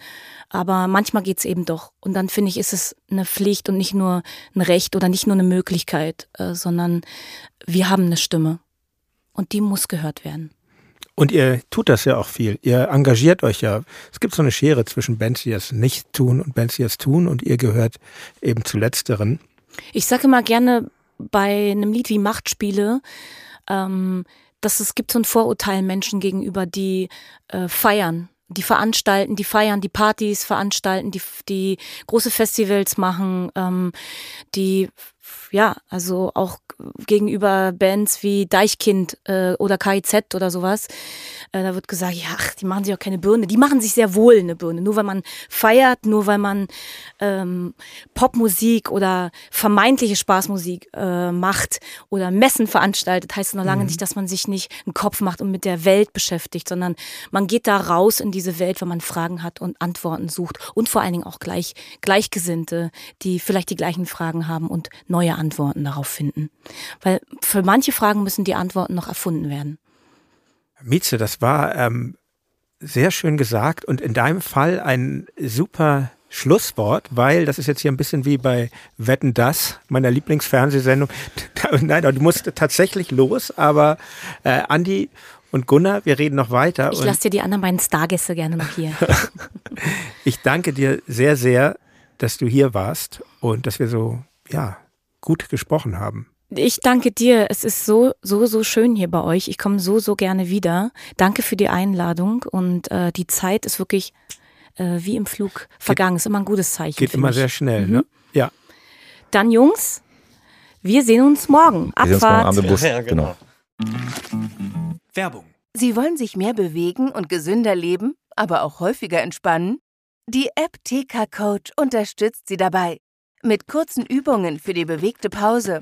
Aber manchmal geht es eben doch. Und dann finde ich, ist es eine Pflicht und nicht nur ein Recht oder nicht nur eine Möglichkeit, äh, sondern wir haben eine Stimme. Und die muss gehört werden. Und ihr tut das ja auch viel. Ihr engagiert euch ja. Es gibt so eine Schere zwischen Bands, die es nicht tun und Bands, die es tun. Und ihr gehört eben zu letzteren. Ich sage immer gerne bei einem Lied wie Machtspiele, ähm, dass es gibt so ein Vorurteil Menschen gegenüber, die äh, feiern, die veranstalten, die feiern, die Partys veranstalten, die, die große Festivals machen, ähm, die ja, also auch gegenüber Bands wie Deichkind äh, oder KIZ oder sowas, äh, da wird gesagt, ja, ach, die machen sich auch keine Birne. Die machen sich sehr wohl eine Birne. Nur weil man feiert, nur weil man ähm, Popmusik oder vermeintliche Spaßmusik äh, macht oder Messen veranstaltet, heißt noch lange mhm. nicht, dass man sich nicht einen Kopf macht und mit der Welt beschäftigt, sondern man geht da raus in diese Welt, wenn man Fragen hat und Antworten sucht und vor allen Dingen auch gleich Gleichgesinnte, die vielleicht die gleichen Fragen haben und neue Antworten darauf finden. Weil für manche Fragen müssen die Antworten noch erfunden werden. Mieze, das war ähm, sehr schön gesagt und in deinem Fall ein super Schlusswort, weil das ist jetzt hier ein bisschen wie bei Wetten das, meiner Lieblingsfernsehsendung. Nein, du musst tatsächlich los, aber äh, Andi und Gunnar, wir reden noch weiter. Ich lasse dir die anderen beiden Stargäste gerne noch hier. ich danke dir sehr, sehr, dass du hier warst und dass wir so, ja, gut gesprochen haben. Ich danke dir. Es ist so, so, so schön hier bei euch. Ich komme so, so gerne wieder. Danke für die Einladung und äh, die Zeit ist wirklich äh, wie im Flug vergangen. Geht, ist immer ein gutes Zeichen. Geht immer mich. sehr schnell, mhm. ne? Ja. Dann Jungs, wir sehen uns morgen. Wir Abfahrt. Sehen uns morgen Bus. Ja, genau. Werbung. Sie wollen sich mehr bewegen und gesünder leben, aber auch häufiger entspannen? Die App TK Coach unterstützt Sie dabei. Mit kurzen Übungen für die bewegte Pause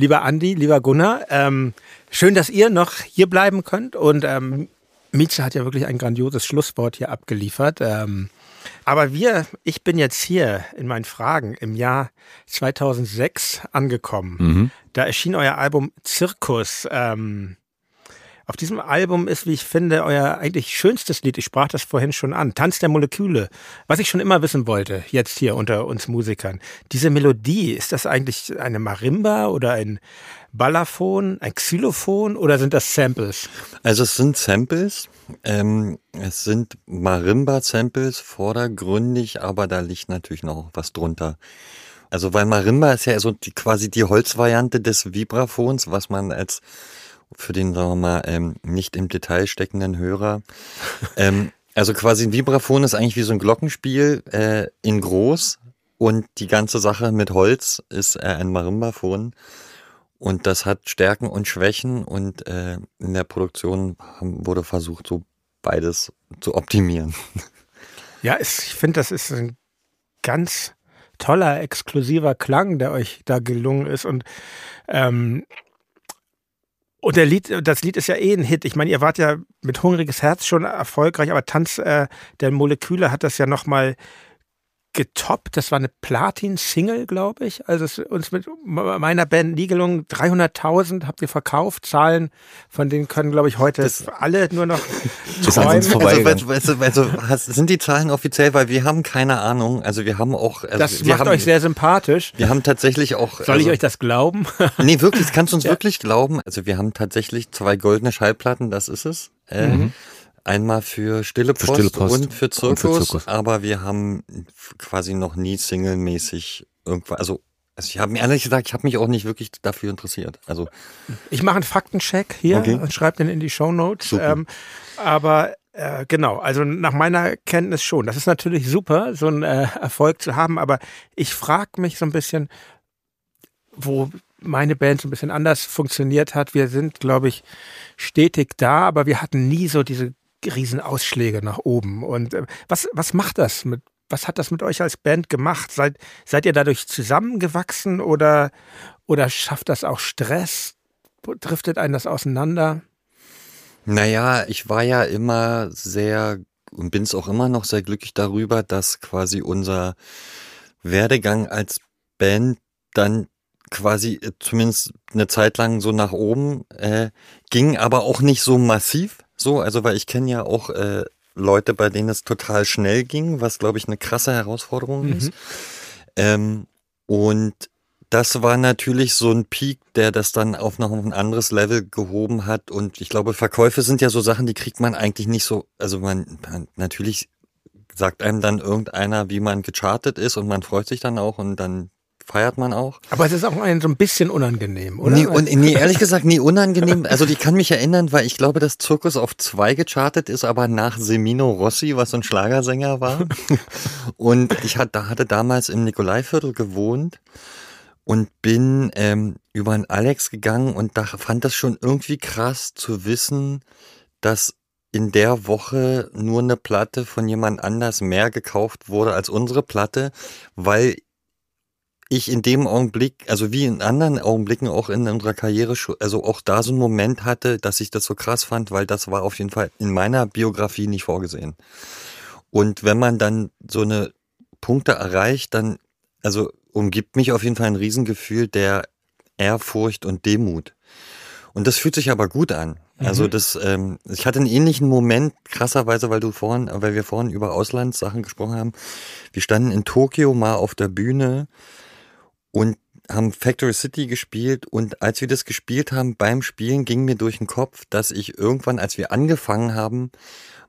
Lieber Andi, lieber Gunnar, ähm, schön, dass ihr noch hier bleiben könnt. Und ähm, Mieze hat ja wirklich ein grandioses Schlusswort hier abgeliefert. Ähm, aber wir, ich bin jetzt hier in meinen Fragen im Jahr 2006 angekommen. Mhm. Da erschien euer Album Zirkus. Ähm, auf diesem Album ist, wie ich finde, euer eigentlich schönstes Lied. Ich sprach das vorhin schon an. Tanz der Moleküle. Was ich schon immer wissen wollte, jetzt hier unter uns Musikern. Diese Melodie, ist das eigentlich eine Marimba oder ein Balafon, ein Xylophon oder sind das Samples? Also es sind Samples. Ähm, es sind Marimba-Samples vordergründig, aber da liegt natürlich noch was drunter. Also weil Marimba ist ja so die, quasi die Holzvariante des Vibraphons, was man als für den, sagen wir mal, ähm, nicht im Detail steckenden Hörer. ähm, also quasi ein Vibraphon ist eigentlich wie so ein Glockenspiel äh, in groß und die ganze Sache mit Holz ist äh, ein Marimbaphon. Und das hat Stärken und Schwächen und äh, in der Produktion wurde versucht, so beides zu optimieren. Ja, es, ich finde, das ist ein ganz toller, exklusiver Klang, der euch da gelungen ist. Und ähm, Und der Lied, das Lied ist ja eh ein Hit. Ich meine, ihr wart ja mit Hungriges Herz schon erfolgreich, aber Tanz äh, der Moleküle hat das ja nochmal getoppt. Das war eine Platin-Single, glaube ich. Also es, uns mit meiner Band nie gelungen. 300.000 habt ihr verkauft. Zahlen, von denen können, glaube ich, heute das alle nur noch träumen. Also, also, also, also, sind die Zahlen offiziell, weil wir haben keine Ahnung. Also wir haben auch. Also das wir macht haben, euch sehr sympathisch. Wir haben tatsächlich auch. Soll ich also euch das glauben? nee, wirklich, das kannst du uns ja. wirklich glauben. Also wir haben tatsächlich zwei goldene Schallplatten, das ist es. Äh, mhm. Einmal für Stille Post, für Stille Post und, für Zirkus, und für Zirkus, aber wir haben quasi noch nie singlemäßig irgendwas, also also ich habe mir ehrlich gesagt, ich habe mich auch nicht wirklich dafür interessiert. Also ich mache einen Faktencheck hier okay. und schreibe den in die Show Notes. Ähm, aber äh, genau, also nach meiner Kenntnis schon. Das ist natürlich super, so einen äh, Erfolg zu haben. Aber ich frage mich so ein bisschen, wo meine Band so ein bisschen anders funktioniert hat. Wir sind, glaube ich, stetig da, aber wir hatten nie so diese Riesenausschläge nach oben. Und äh, was, was macht das mit, was hat das mit euch als Band gemacht? Seid, seid ihr dadurch zusammengewachsen oder, oder schafft das auch Stress? Driftet einen das auseinander? Naja, ich war ja immer sehr und bin es auch immer noch sehr glücklich darüber, dass quasi unser Werdegang als Band dann quasi äh, zumindest eine Zeit lang so nach oben äh, ging, aber auch nicht so massiv. So, also weil ich kenne ja auch äh, Leute, bei denen es total schnell ging, was glaube ich eine krasse Herausforderung mhm. ist. Ähm, und das war natürlich so ein Peak, der das dann auf noch ein anderes Level gehoben hat. Und ich glaube, Verkäufe sind ja so Sachen, die kriegt man eigentlich nicht so. Also man, man natürlich sagt einem dann irgendeiner, wie man gechartet ist und man freut sich dann auch und dann feiert man auch. Aber es ist auch ein, so ein bisschen unangenehm, oder? Nee, und, nee, ehrlich gesagt, nie unangenehm. Also die kann mich erinnern, weil ich glaube, dass Zirkus auf zwei gechartet ist, aber nach Semino Rossi, was so ein Schlagersänger war. und ich hatte, hatte damals im Nikolaiviertel gewohnt und bin ähm, über einen Alex gegangen und da fand das schon irgendwie krass zu wissen, dass in der Woche nur eine Platte von jemand anders mehr gekauft wurde als unsere Platte, weil ich in dem Augenblick, also wie in anderen Augenblicken auch in unserer Karriere, also auch da so einen Moment hatte, dass ich das so krass fand, weil das war auf jeden Fall in meiner Biografie nicht vorgesehen. Und wenn man dann so eine Punkte erreicht, dann, also umgibt mich auf jeden Fall ein Riesengefühl der Ehrfurcht und Demut. Und das fühlt sich aber gut an. Also mhm. das, ähm, ich hatte einen ähnlichen Moment, krasserweise, weil du vorhin, weil wir vorhin über Auslandssachen gesprochen haben. Wir standen in Tokio mal auf der Bühne und haben Factory City gespielt und als wir das gespielt haben, beim Spielen ging mir durch den Kopf, dass ich irgendwann, als wir angefangen haben,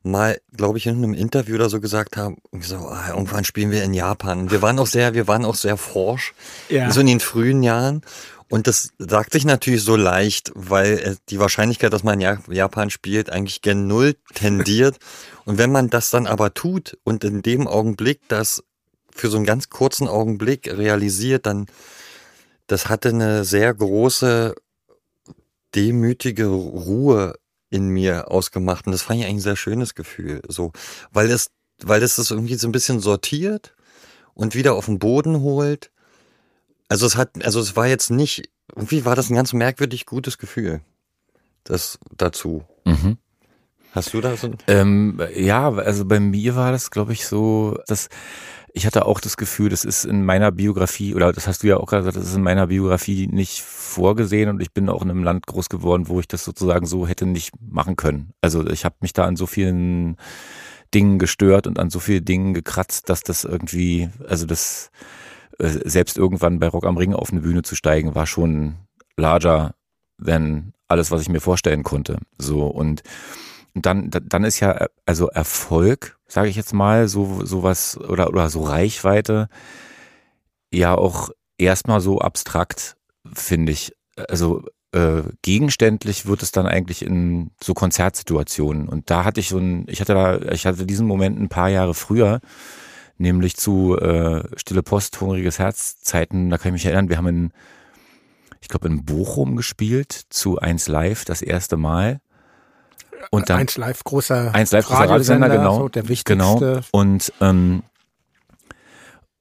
mal, glaube ich, in einem Interview oder so gesagt haben, so, ah, irgendwann spielen wir in Japan. Wir waren auch sehr, wir waren auch sehr forsch, ja. so in den frühen Jahren. Und das sagt sich natürlich so leicht, weil die Wahrscheinlichkeit, dass man in Japan spielt, eigentlich gen Null tendiert. Und wenn man das dann aber tut und in dem Augenblick das für so einen ganz kurzen Augenblick realisiert, dann das hatte eine sehr große, demütige Ruhe in mir ausgemacht. Und das fand ich eigentlich ein sehr schönes Gefühl. So, weil es, weil es das irgendwie so ein bisschen sortiert und wieder auf den Boden holt. Also es hat, also es war jetzt nicht, irgendwie war das ein ganz merkwürdig gutes Gefühl. Das dazu. Mhm. Hast du da so? Ähm, ja, also bei mir war das, glaube ich, so, dass ich hatte auch das Gefühl, das ist in meiner Biografie, oder das hast du ja auch gesagt, das ist in meiner Biografie nicht vorgesehen und ich bin auch in einem Land groß geworden, wo ich das sozusagen so hätte nicht machen können. Also ich habe mich da an so vielen Dingen gestört und an so vielen Dingen gekratzt, dass das irgendwie, also das äh, selbst irgendwann bei Rock am Ring auf eine Bühne zu steigen, war schon larger than alles, was ich mir vorstellen konnte. So und dann, dann ist ja also Erfolg, sage ich jetzt mal, so sowas oder oder so Reichweite ja auch erstmal so abstrakt, finde ich. Also äh, gegenständlich wird es dann eigentlich in so Konzertsituationen. Und da hatte ich so ein, ich hatte da, ich hatte diesen Moment ein paar Jahre früher, nämlich zu äh, Stille Post, Hungriges Herz Zeiten, da kann ich mich erinnern, wir haben in, ich glaube in Bochum gespielt, zu 1 Live das erste Mal. Und dann, eins Live großer eins Live großer Radiosender, genau, so der wichtigste. Genau. Und ähm,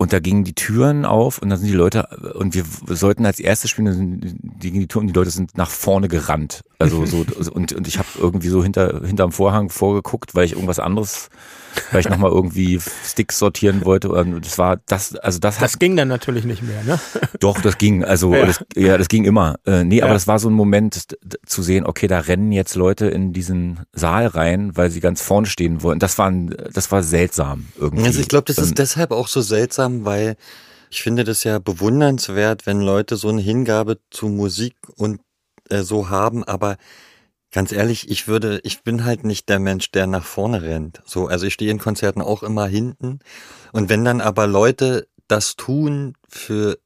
und da gingen die Türen auf und dann sind die Leute, und wir sollten als erstes spielen, dann gingen die Türen und die Leute sind nach vorne gerannt. Also so, und, und ich habe irgendwie so hinter, hinterm Vorhang vorgeguckt, weil ich irgendwas anderes, weil ich nochmal irgendwie Sticks sortieren wollte. Und das war das, also das Das hat, ging dann natürlich nicht mehr, ne? doch, das ging, also Ja. Das, ja, das ging immer. Äh, nee, aber Ja. das war so ein Moment zu sehen, okay, da rennen jetzt Leute in diesen Saal rein, weil sie ganz vorne stehen wollen. Das war, ein, das war seltsam irgendwie. Also ich glaube, das Ähm, ist deshalb auch so seltsam, weil ich finde das ja bewundernswert, wenn Leute so eine Hingabe zu Musik und äh, so haben, aber ganz ehrlich, ich würde, ich bin halt nicht der Mensch, der nach vorne rennt. So, also ich stehe in Konzerten auch immer hinten. Und wenn dann aber Leute das tun für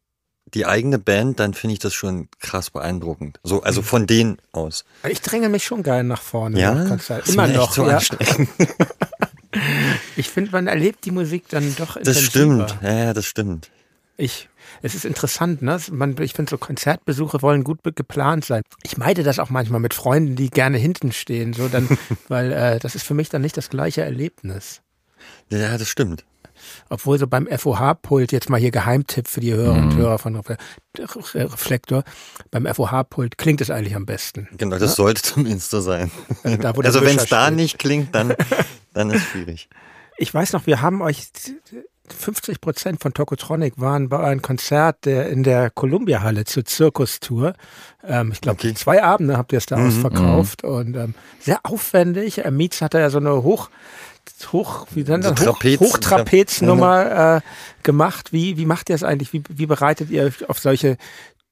die eigene Band, dann finde ich das schon krass beeindruckend. So, also von denen aus. Ich dränge mich schon geil nach vorne. Ja, Konzert. Das Immer noch. so ja. Ich finde, man erlebt die Musik dann doch Das intensiver. stimmt. Ja, ja, das stimmt. Ich, es ist interessant, ne? Man, ich finde, so Konzertbesuche wollen gut geplant sein. Ich meide das auch manchmal mit Freunden, die gerne hinten stehen, so dann, weil äh, das ist für mich dann nicht das gleiche Erlebnis. Ja, das stimmt. Obwohl so beim FOH-Pult, jetzt mal hier Geheimtipp für die Hörer Mhm. und Hörer von Refle- Reflektor, beim FOH-Pult klingt es eigentlich am besten. Genau, das sollte zumindest so sein. Also da, Also wenn es da nicht klingt, dann, dann ist schwierig. Ich weiß noch, wir haben euch 50 Prozent von Tokotronic waren bei einem Konzert der in der Columbia-Halle zur Zirkustour. Ähm, ich glaube, Okay. zwei Abende habt ihr es da Mhm. ausverkauft und ähm, sehr aufwendig. Äh, Mietz hatte ja so eine hoch, hoch, wie nennt So das? Hoch, Trapez- Hochtrapeznummer äh, gemacht. Wie, wie macht ihr es eigentlich? Wie, wie bereitet ihr euch auf solche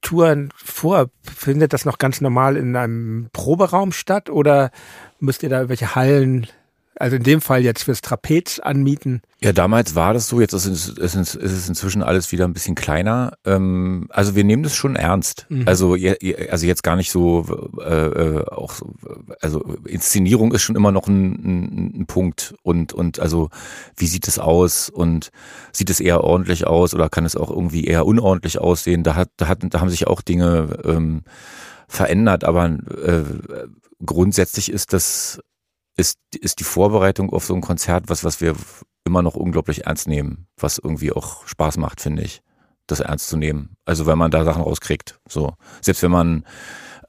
Touren vor? Findet das noch ganz normal in einem Proberaum statt oder müsst ihr da irgendwelche Hallen, also in dem Fall jetzt fürs Trapez anmieten? Ja, damals war das so, jetzt ist es, ist es, ist es inzwischen alles wieder ein bisschen kleiner. Ähm, also wir nehmen das schon ernst. Mhm. Also, also jetzt gar nicht so, äh, äh, auch so, also Inszenierung ist schon immer noch ein, ein, ein Punkt und, und also wie sieht es aus und sieht es eher ordentlich aus oder kann es auch irgendwie eher unordentlich aussehen? Da hat, da hat, da haben sich auch Dinge ähm, verändert, aber äh, grundsätzlich ist das ist, ist die Vorbereitung auf so ein Konzert was, was wir immer noch unglaublich ernst nehmen, was irgendwie auch Spaß macht, finde ich, das ernst zu nehmen. Also wenn man da Sachen rauskriegt, so. Selbst wenn man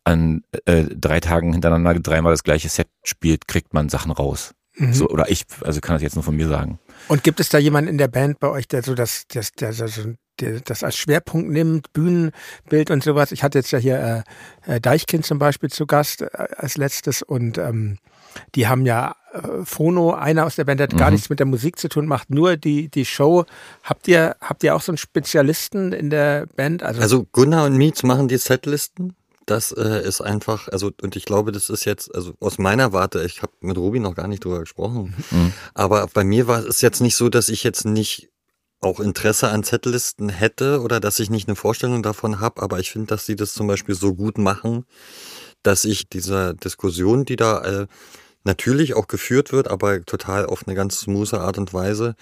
an äh, drei Tagen hintereinander dreimal das gleiche Set spielt, kriegt man Sachen raus. Mhm. So, oder ich, also kann das jetzt nur von mir sagen. Und gibt es da jemanden in der Band bei euch, der so das, das, der, so, das als Schwerpunkt nimmt, Bühnenbild und sowas? Ich hatte jetzt ja hier äh, äh, Deichkind zum Beispiel zu Gast äh, als letztes und ähm, die haben ja äh, Phono, einer aus der Band, der hat gar Mhm. nichts mit der Musik zu tun, macht nur die, die Show. Habt ihr, habt ihr auch so einen Spezialisten in der Band? Also, Also Gunnar und Mietz machen die Setlisten. Das äh, ist einfach, also und ich glaube, das ist jetzt, also aus meiner Warte, ich habe mit Ruby noch gar nicht drüber gesprochen, Mhm. aber bei mir war es jetzt nicht so, dass ich jetzt nicht auch Interesse an Setlisten hätte oder dass ich nicht eine Vorstellung davon habe, aber ich finde, dass sie das zum Beispiel so gut machen, dass ich dieser Diskussion, die da äh, natürlich auch geführt wird, aber total auf eine ganz smooth Art und Weise,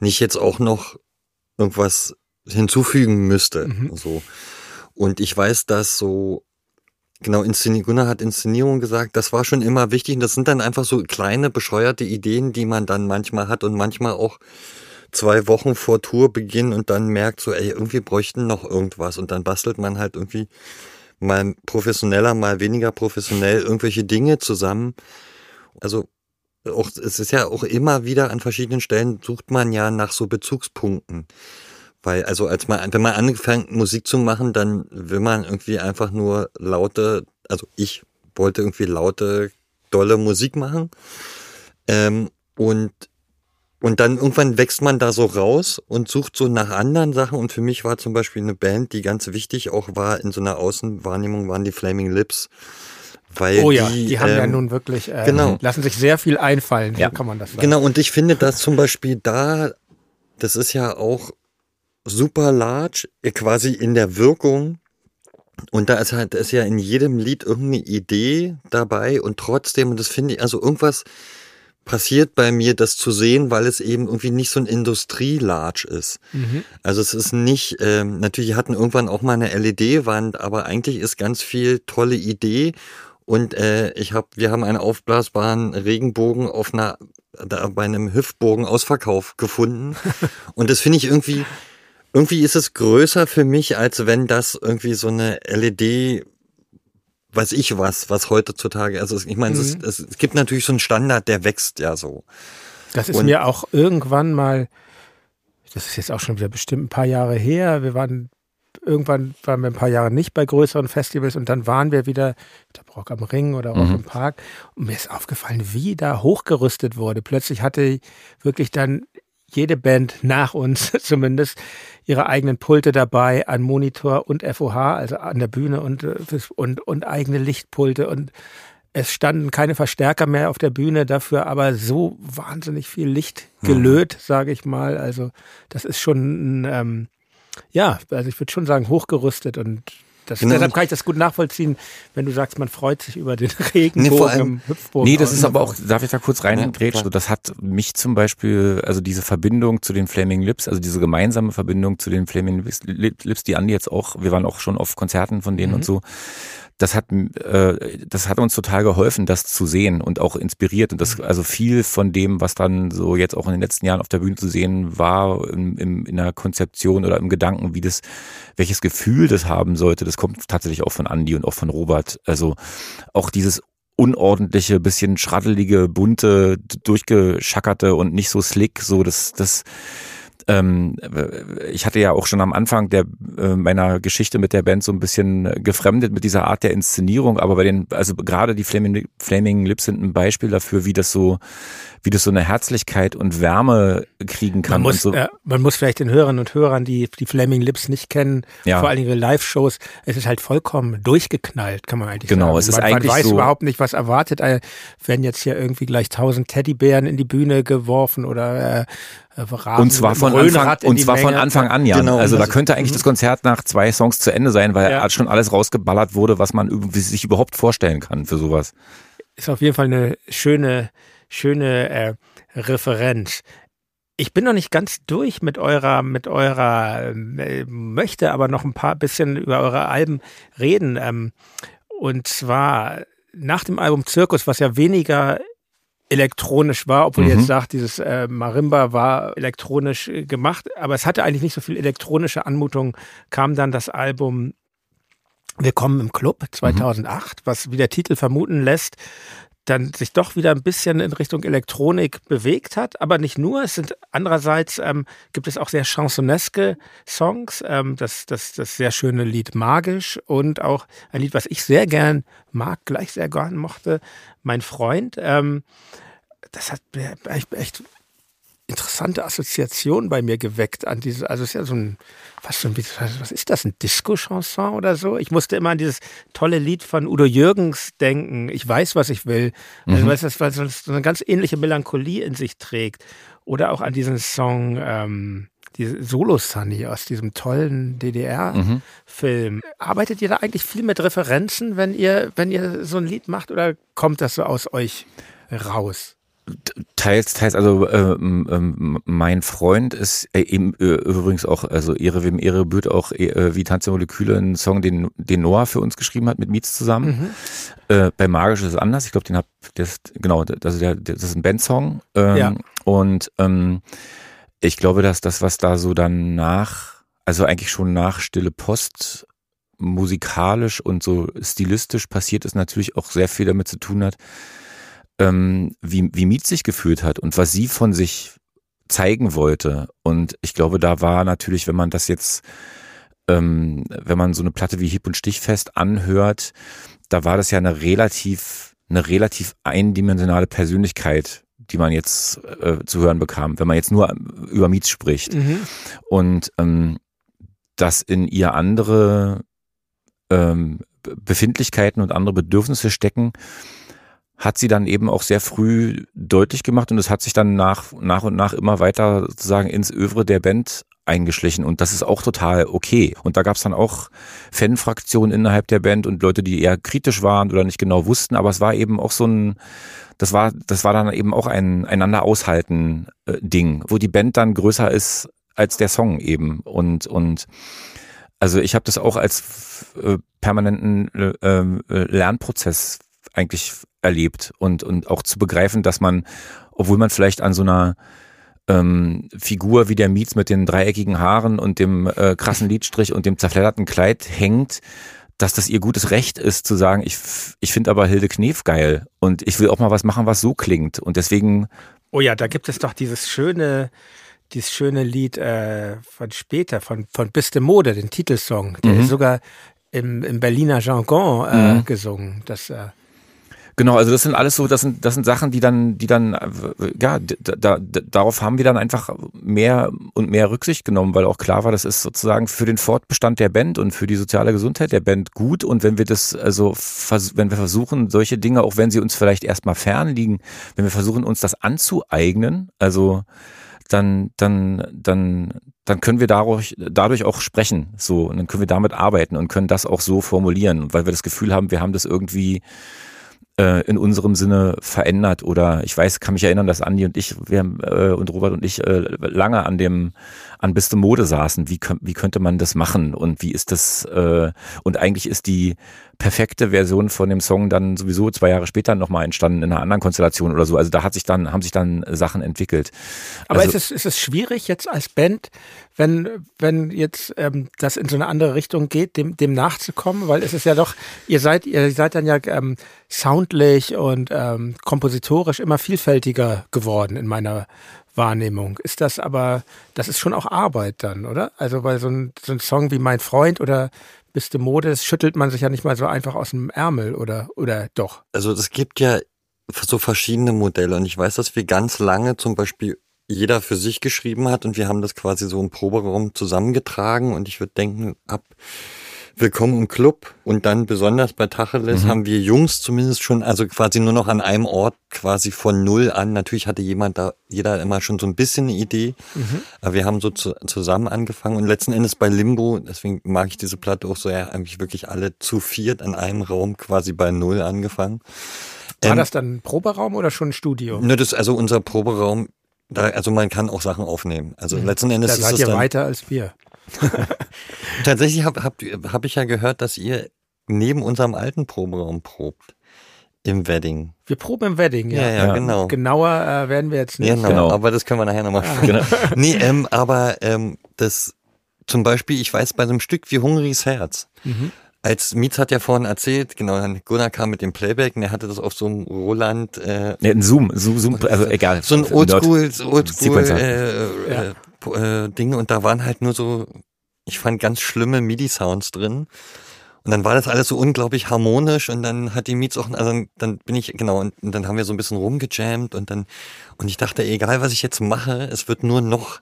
nicht jetzt auch noch irgendwas hinzufügen müsste. Mhm. So. Und ich weiß, dass so, genau, Inszenierung, Gunnar hat Inszenierung gesagt, das war schon immer wichtig. Und das sind dann einfach so kleine, bescheuerte Ideen, die man dann manchmal hat und manchmal auch zwei Wochen vor Tourbeginn und dann merkt so, ey, irgendwie bräuchten noch irgendwas. Und dann bastelt man halt irgendwie mal professioneller, mal weniger professionell irgendwelche Dinge zusammen. Also auch, es ist ja auch immer wieder an verschiedenen Stellen sucht man ja nach so Bezugspunkten. Weil, also als man, wenn man anfängt, Musik zu machen, dann will man irgendwie einfach nur laute, also ich wollte irgendwie laute, dolle Musik machen. Ähm, und, und dann irgendwann wächst man da so raus und sucht so nach anderen Sachen. Und für mich war zum Beispiel eine Band, die ganz wichtig auch war in so einer Außenwahrnehmung, waren die Flaming Lips. Weil oh ja, die, die, haben ja ähm, nun wirklich, äh, genau. lassen sich sehr viel einfallen, Ja. so kann man das sagen. Genau, und ich finde, dass zum Beispiel da, das ist ja auch super large, äh, quasi in der Wirkung. Und da ist halt, ist ja in jedem Lied irgendeine Idee dabei und trotzdem, und das finde ich, also irgendwas passiert bei mir, das zu sehen, weil es eben irgendwie nicht so ein Industrie-Large ist. Mhm. Also es ist nicht, ähm, natürlich hatten irgendwann auch mal eine LED-Wand, aber eigentlich ist ganz viel tolle Idee. Und äh, ich hab, wir haben einen aufblasbaren Regenbogen auf einer, da bei einem Hüftbogen Ausverkauf gefunden. Und das finde ich irgendwie irgendwie ist es größer für mich, als wenn das irgendwie so eine LED weiß ich was, was heutzutage, also ich meine, mhm. es, es, es, gibt natürlich so einen Standard, der wächst ja so. Das ist Und, mir auch irgendwann mal, das ist jetzt auch schon wieder bestimmt ein paar Jahre her, wir waren irgendwann waren wir ein paar Jahre nicht bei größeren Festivals und dann waren wir wieder, der Brock am Ring oder Rock mhm. im Park und mir ist aufgefallen, wie da hochgerüstet wurde. Plötzlich hatte wirklich dann jede Band nach uns zumindest ihre eigenen Pulte dabei an Monitor und FOH, also an der Bühne und, äh, und, und eigene Lichtpulte und es standen keine Verstärker mehr auf der Bühne, dafür aber so wahnsinnig viel Licht mhm. gelöt, mhm. sage ich mal. Also das ist schon, ähm, ja, also ich würde schon sagen, hochgerüstet und das, genau. Deshalb kann ich das gut nachvollziehen, wenn du sagst, man freut sich über den Regenbogen nee, im Hüpfbogen. Nee, das ist aber auch, darf ich da kurz reingrätschen? Ja, das hat mich zum Beispiel, also diese Verbindung zu den Flaming Lips, also diese gemeinsame Verbindung zu den Flaming Lips, die Andi jetzt auch, wir waren auch schon auf Konzerten von denen mhm. und so, das hat, äh, das hat uns total geholfen, das zu sehen und auch inspiriert. Und das, mhm. also viel von dem, was dann so jetzt auch in den letzten Jahren auf der Bühne zu sehen war, im, im, in der Konzeption oder im Gedanken, wie das, welches Gefühl das haben sollte, das kommt tatsächlich auch von Andy und auch von Robert. Also auch dieses unordentliche, bisschen schraddelige, bunte, durchgeschackerte und nicht so slick, so das, das, ähm, ich hatte ja auch schon am Anfang der äh, meiner Geschichte mit der Band so ein bisschen gefremdet mit dieser Art der Inszenierung, aber bei den, also gerade die Flaming, Flaming Lips sind ein Beispiel dafür, wie das so, wie das so eine Herzlichkeit und Wärme kriegen kann. Man muss, so. äh, man muss vielleicht den Hörern und Hörern, die die Flaming Lips nicht kennen, ja. vor allen Dingen Live-Shows, es ist halt vollkommen durchgeknallt, kann man eigentlich genau, sagen. Genau, es ist man, eigentlich man weiß so überhaupt nicht, was erwartet. Äh, werden jetzt hier irgendwie gleich tausend Teddybären in die Bühne geworfen oder äh, Rasen, und zwar von Anfang, und zwar von Anfang an, ja. Genau. Also da könnte eigentlich mhm. das Konzert nach zwei Songs zu Ende sein, weil ja. schon alles rausgeballert wurde, was man sich überhaupt vorstellen kann für sowas. Ist auf jeden Fall eine schöne, schöne äh, Referenz. Ich bin noch nicht ganz durch mit eurer, mit eurer, äh, möchte aber noch ein paar bisschen über eure Alben reden. Ähm, und zwar nach dem Album Zirkus, was ja weniger elektronisch war, obwohl mhm. ihr jetzt sagt, dieses äh, Marimba war elektronisch äh, gemacht, aber es hatte eigentlich nicht so viel elektronische Anmutung, kam dann das Album Willkommen im Club 2008, mhm. was wie der Titel vermuten lässt, dann sich doch wieder ein bisschen in Richtung Elektronik bewegt hat, aber nicht nur. Es sind andererseits ähm, gibt es auch sehr chansoneske Songs. Ähm, das, das, das sehr schöne Lied Magisch und auch ein Lied, was ich sehr gern mag, gleich sehr gern mochte, Mein Freund. Ähm, das hat echt, echt interessante Assoziation bei mir geweckt an diese, also es ist ja so ein, was, so ein, was ist das, ein Disco-Chanson oder so? Ich musste immer an dieses tolle Lied von Udo Jürgens denken, ich weiß, was ich will. Also, mhm. Also, weil es so eine ganz ähnliche Melancholie in sich trägt. Oder auch an diesen Song, ähm, die Solo Sunny aus diesem tollen DDR-Film. Mhm. Arbeitet ihr da eigentlich viel mit Referenzen, wenn ihr, wenn ihr so ein Lied macht oder kommt das so aus euch raus? Teils, teils, also ähm, ähm, mein Freund ist äh, eben, äh, übrigens auch, also Ehre wem Ehre bührt auch äh, wie Tanze Moleküle, ein Song, den, den Noah für uns geschrieben hat mit Mietz zusammen. Mhm. Äh, bei Magisch ist es anders. Ich glaube, den hab das, genau, das, der, das ist ein Bandsong. Ähm, ja. Und ähm, ich glaube, dass das, was da so dann nach, also eigentlich schon nach Stille Post musikalisch und so stilistisch passiert ist, natürlich auch sehr viel damit zu tun hat, ähm, wie, wie Miet sich gefühlt hat und was sie von sich zeigen wollte. Und ich glaube, da war natürlich, wenn man das jetzt, ähm, wenn man so eine Platte wie Hieb und Stichfest anhört, da war das ja eine relativ, eine relativ eindimensionale Persönlichkeit, die man jetzt äh, zu hören bekam, wenn man jetzt nur über Mietz spricht. Mhm. Und ähm, dass in ihr andere ähm, Befindlichkeiten und andere Bedürfnisse stecken, hat sie dann eben auch sehr früh deutlich gemacht und es hat sich dann nach, nach und nach immer weiter sozusagen ins Övre der Band eingeschlichen und das ist auch total okay. Und da gab es dann auch Fanfraktionen innerhalb der Band und Leute, die eher kritisch waren oder nicht genau wussten, aber es war eben auch so ein, das war, das war dann eben auch ein einander aushalten äh, Ding, wo die Band dann größer ist als der Song eben und und also ich habe das auch als äh, permanenten äh, äh Lernprozess eigentlich erlebt und, und auch zu begreifen, dass man, obwohl man vielleicht an so einer ähm, Figur wie der Mietz mit den dreieckigen Haaren und dem äh, krassen Lidstrich und dem zerfledderten Kleid hängt, dass das ihr gutes Recht ist zu sagen, ich, ich finde aber Hilde Knef geil und ich will auch mal was machen, was so klingt. Und deswegen. Oh ja, da gibt es doch dieses schöne, dieses schöne Lied äh, von später, von, von Bis de Mode, den Titelsong. Der Mhm. ist sogar im, im Berliner Jargon äh, Mhm. gesungen. Das, äh, Genau, also das sind alles so, das sind, das sind Sachen, die dann, die dann, ja, da, da, darauf haben wir dann einfach mehr und mehr Rücksicht genommen, weil auch klar war, das ist sozusagen für den Fortbestand der Band und für die soziale Gesundheit der Band gut. Und wenn wir das, also, wenn wir versuchen, solche Dinge, auch wenn sie uns vielleicht erstmal fern liegen, wenn wir versuchen, uns das anzueignen, also, dann, dann, dann, dann können wir dadurch, dadurch auch sprechen, so, und dann können wir damit arbeiten und können das auch so formulieren, weil wir das Gefühl haben, wir haben das irgendwie, in unserem Sinne verändert oder ich weiß, kann mich erinnern, dass Andi und ich, wir äh, und Robert und ich äh, lange an dem an Bis de Mode saßen. Wie, wie könnte man das machen und wie ist das äh, und eigentlich ist die perfekte Version von dem Song dann sowieso zwei Jahre später nochmal entstanden in einer anderen Konstellation oder so. Also da hat sich dann haben sich dann Sachen entwickelt. aber also, ist, es, ist es schwierig jetzt als Band, wenn, wenn jetzt ähm, das in so eine andere Richtung geht, dem, dem nachzukommen? Weil es ist ja doch, ihr seid, ihr seid dann ja ähm, soundlich und ähm, kompositorisch immer vielfältiger geworden in meiner Wahrnehmung. Ist das aber, das ist schon auch Arbeit dann, oder? Also weil so ein, so ein Song wie Mein Freund oder Bist du Mode, das schüttelt man sich ja nicht mal so einfach aus dem Ärmel oder, oder doch? Also es gibt ja so verschiedene Modelle und ich weiß, dass wir ganz lange zum Beispiel jeder für sich geschrieben hat und wir haben das quasi so im Proberaum zusammengetragen und ich würde denken, ab Willkommen im Club und dann besonders bei Tacheles Mhm. haben wir Jungs zumindest schon, also quasi nur noch an einem Ort quasi von null an. Natürlich hatte jemand da, jeder immer schon so ein bisschen eine Idee, aber wir haben so zu, zusammen angefangen und letzten Endes bei Limbo, deswegen mag ich diese Platte auch so, ja, eigentlich wirklich alle zu viert an einem Raum quasi bei null angefangen. War Ähm, das dann ein Proberaum oder schon ein Studio? Ne, das ist also unser Proberaum. Da, also man kann auch Sachen aufnehmen. Also letzten Endes Da ist seid es ihr dann, weiter als wir. tatsächlich habe hab, hab ich ja gehört, dass ihr neben unserem alten Proberaum probt im Wedding. Wir proben im Wedding, ja. Ja, ja, Ja. genau. Genauer äh, werden wir jetzt nicht. Genau, Genau. aber das können wir nachher nochmal Ah. genau. Nee, ähm, aber ähm, das zum Beispiel, ich weiß, bei so einem Stück wie Hungriges Herz, Mhm. als Mietz hat ja vorhin erzählt, genau, dann Gunnar kam mit dem Playback und er hatte das auf so einem Roland äh, ne, ein Zoom, Zoom, Zoom, also egal. so ein. Oldschool, so Oldschool äh, Ja. äh, äh, Dinge und da waren halt nur so, ich fand ganz schlimme MIDI-Sounds drin. Und dann war das alles so unglaublich harmonisch und dann hat die Mietz auch, also dann- bin ich, genau, und, und dann haben wir so ein bisschen rumgejammt und dann, und ich dachte, egal was ich jetzt mache, es wird nur noch,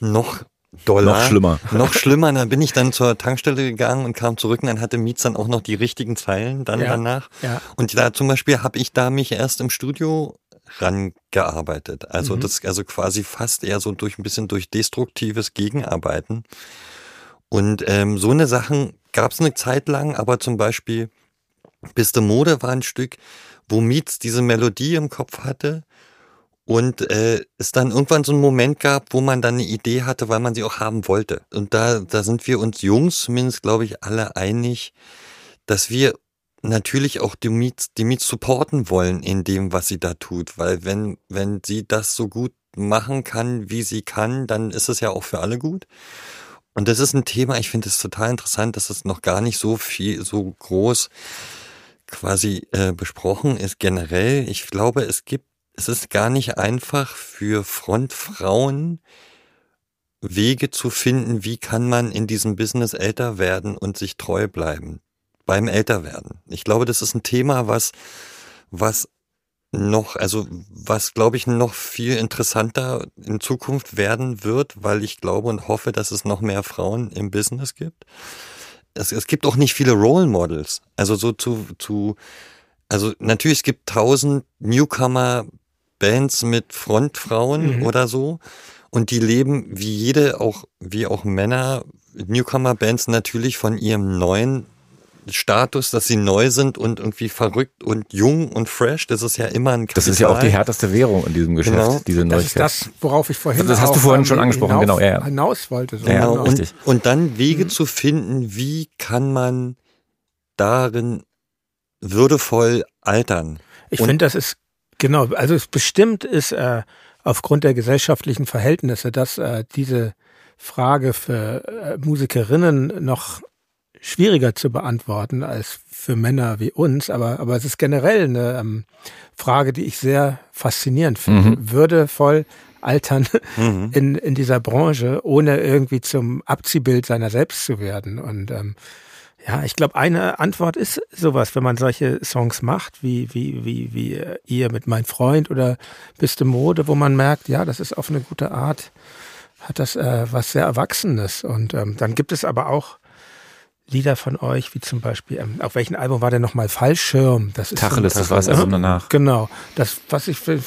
noch doller. Noch schlimmer. Noch schlimmer. Und dann bin ich dann zur Tankstelle gegangen und kam zurück und dann hatte Mietz dann auch noch die richtigen Zeilen dann Ja. danach. Ja. Und da zum Beispiel habe ich da mich erst im Studio rangearbeitet. Also Mhm. das, also quasi fast eher so durch ein bisschen durch destruktives Gegenarbeiten. Und ähm, so eine Sachen gab es eine Zeit lang, aber zum Beispiel Bis de Mode war ein Stück, wo Mietz diese Melodie im Kopf hatte und äh, es dann irgendwann so einen Moment gab, wo man dann eine Idee hatte, weil man sie auch haben wollte. Und da, da sind wir uns Jungs zumindest, glaube ich, alle einig, dass wir natürlich auch die Mietz, die Mietz supporten wollen in dem, was sie da tut. Weil wenn, wenn sie das so gut machen kann, wie sie kann, dann ist es ja auch für alle gut. Und das ist ein Thema, ich finde es total interessant, dass es noch gar nicht so viel, so groß quasi äh, besprochen ist generell. Ich glaube, es gibt, es ist gar nicht einfach für Frontfrauen Wege zu finden, wie kann man in diesem Business älter werden und sich treu bleiben beim Älterwerden. Ich glaube, das ist ein Thema, was, was noch, also was glaube ich noch viel interessanter in Zukunft werden wird, weil ich glaube und hoffe, dass es noch mehr Frauen im Business gibt. Es, es gibt auch nicht viele Role Models. Also so zu, zu, also natürlich es gibt tausend Newcomer Bands mit Frontfrauen Mhm. oder so. Und die leben wie jede, auch, wie auch Männer, Newcomer-Bands natürlich von ihrem neuen Status, dass sie neu sind und irgendwie verrückt und jung und fresh. Das ist ja immer ein Das ist ja auch die Kapital. härteste Währung in diesem Geschäft, Genau. diese Das ist Neuigkeit. das, worauf ich vorhin Das hast du vorhin schon angesprochen, hinauf, genau, ja, ja. hinaus wollte. So. Ja. Genau. und, und dann Wege Mhm. zu finden, wie kann man darin würdevoll altern. Ich finde, das ist, genau, also es bestimmt ist äh, aufgrund der gesellschaftlichen Verhältnisse, dass äh, diese Frage für äh, Musikerinnen noch schwieriger zu beantworten als für Männer wie uns, aber, aber es ist generell eine ähm, Frage, die ich sehr faszinierend finde. Mhm. Würdevoll altern mhm. in, in dieser Branche, ohne irgendwie zum Abziehbild seiner selbst zu werden. Und ähm, ja, ich glaube, eine Antwort ist sowas, wenn man solche Songs macht, wie, wie, wie, wie äh, ihr mit Mein Freund oder Bist du Mode, wo man merkt, ja, das ist auf eine gute Art, hat das äh, was sehr Erwachsenes. Und ähm, dann gibt es aber auch Lieder von euch, wie zum Beispiel, ähm, auf welchem Album war denn nochmal Fallschirm? Das ist Tacheles, so das war das Album danach. Genau, das, was ich finde,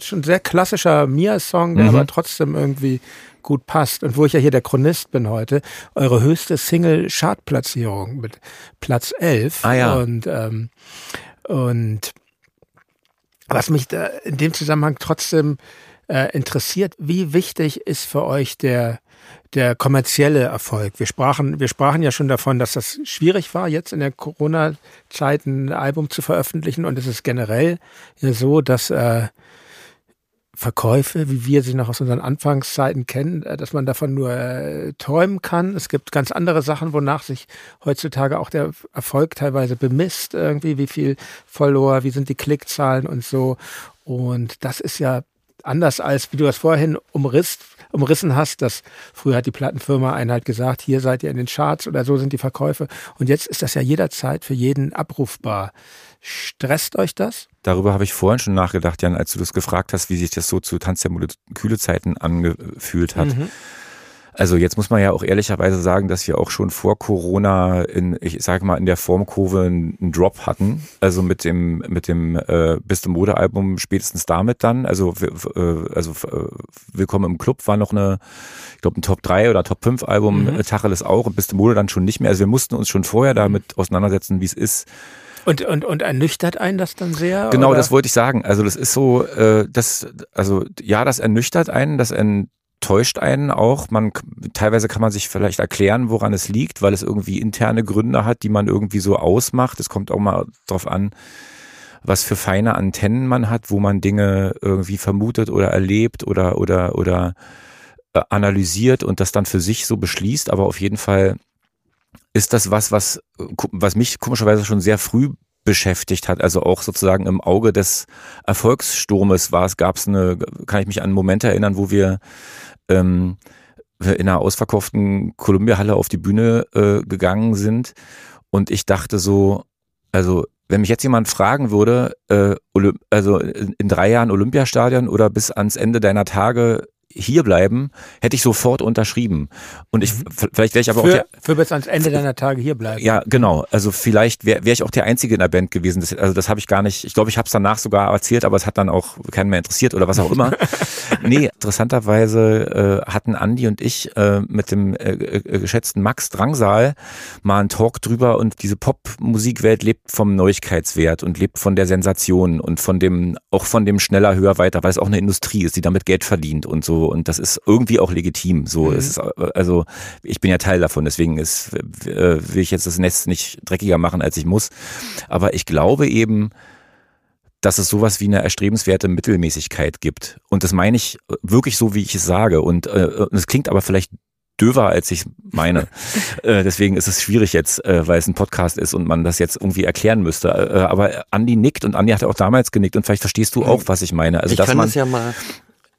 schon ein sehr klassischer Mia-Song, der mhm. aber trotzdem irgendwie gut passt. Und wo ich ja hier der Chronist bin heute, eure höchste Single-Chart-Platzierung mit Platz 11. Ah ja. Und, ähm, und was mich da in dem Zusammenhang trotzdem äh, interessiert, wie wichtig ist für euch der der kommerzielle Erfolg. Wir sprachen, wir sprachen ja schon davon, dass das schwierig war, jetzt in der Corona-Zeit ein Album zu veröffentlichen. Und es ist generell ja so, dass äh, Verkäufe, wie wir sie noch aus unseren Anfangszeiten kennen, äh, dass man davon nur äh, träumen kann. Es gibt ganz andere Sachen, wonach sich heutzutage auch der Erfolg teilweise bemisst, irgendwie, wie viel Follower, wie sind die Klickzahlen und so. Und das ist ja anders als, wie du das vorhin umrisst, umrissen hast, dass früher hat die Plattenfirma einen halt gesagt, hier seid ihr in den Charts oder so sind die Verkäufe. Und jetzt ist das ja jederzeit für jeden abrufbar. Stresst euch das? Darüber habe ich vorhin schon nachgedacht, Jan, als du das gefragt hast, wie sich das so zu Tanz der Kühle Zeiten angefühlt hat. Mhm. Also jetzt muss man ja auch ehrlicherweise sagen, dass wir auch schon vor Corona in, ich sage mal, in der Formkurve einen Drop hatten. Also mit dem, mit dem äh, Bist im Mode-Album spätestens damit dann. Also, äh, also äh, Willkommen im Club war noch eine, ich glaube, ein Top 3 oder Top 5 Album, mhm. Tacheles auch und Bist im Mode dann schon nicht mehr. Also wir mussten uns schon vorher damit auseinandersetzen, wie es ist. Und, und, und ernüchtert einen das dann sehr? Genau, oder? das wollte ich sagen. Also das ist so, äh, das, also ja, das ernüchtert einen, das ent, täuscht einen auch. Man teilweise kann man sich vielleicht erklären, woran es liegt, weil es irgendwie interne Gründe hat, die man irgendwie so ausmacht. Es kommt auch mal drauf an, was für feine Antennen man hat, wo man Dinge irgendwie vermutet oder erlebt oder oder oder äh, analysiert und das dann für sich so beschließt. Aber auf jeden Fall ist das was, was was mich komischerweise schon sehr früh beschäftigt hat, also auch sozusagen im Auge des Erfolgssturmes war es, gab es eine, kann ich mich an Momente erinnern, wo wir ähm, in einer ausverkauften Columbia-Halle auf die Bühne äh, gegangen sind. Und ich dachte so, also wenn mich jetzt jemand fragen würde, äh, also in drei Jahren Olympiastadion oder bis ans Ende deiner Tage hier bleiben, hätte ich sofort unterschrieben. Und ich, mhm. vielleicht wäre ich aber für, auch der, für bis ans Ende deiner Tage hier bleiben. Ja, genau. Also vielleicht wäre wär ich auch der Einzige in der Band gewesen. Das, also das habe ich gar nicht, ich glaube, ich habe es danach sogar erzählt, aber es hat dann auch keinen mehr interessiert oder was auch immer. nee, interessanterweise äh, hatten Andi und ich äh, mit dem äh, äh, geschätzten Max Drangsal mal einen Talk drüber und diese Popmusikwelt lebt vom Neuigkeitswert und lebt von der Sensation und von dem, auch von dem schneller, höher, weiter, weil es auch eine Industrie ist, die damit Geld verdient und so und das ist irgendwie auch legitim. So, mhm. es ist, also ich bin ja Teil davon, deswegen ist, äh, will ich jetzt das Netz nicht dreckiger machen, als ich muss. Aber ich glaube eben, dass es sowas wie eine erstrebenswerte Mittelmäßigkeit gibt. Und das meine ich wirklich so, wie ich es sage. Und äh, es klingt aber vielleicht döver, als ich meine. äh, deswegen ist es schwierig jetzt, äh, weil es ein Podcast ist und man das jetzt irgendwie erklären müsste. Äh, aber Andi nickt und Andi hat auch damals genickt und vielleicht verstehst du auch, was ich meine. Also, ich dass kann man, das ja mal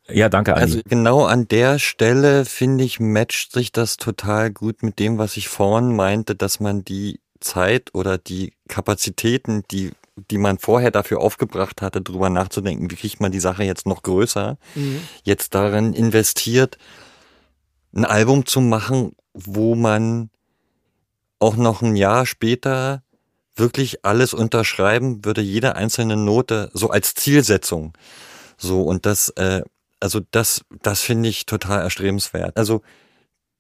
ja, danke, Andi. Also genau an der Stelle, finde ich, matcht sich das total gut mit dem, was ich vorhin meinte, dass man die Zeit oder die Kapazitäten, die, die man vorher dafür aufgebracht hatte, drüber nachzudenken, wie kriegt man die Sache jetzt noch größer, mhm. jetzt darin investiert, ein Album zu machen, wo man auch noch ein Jahr später wirklich alles unterschreiben würde, jede einzelne Note so als Zielsetzung. So, und das äh, also das, das finde ich total erstrebenswert. Also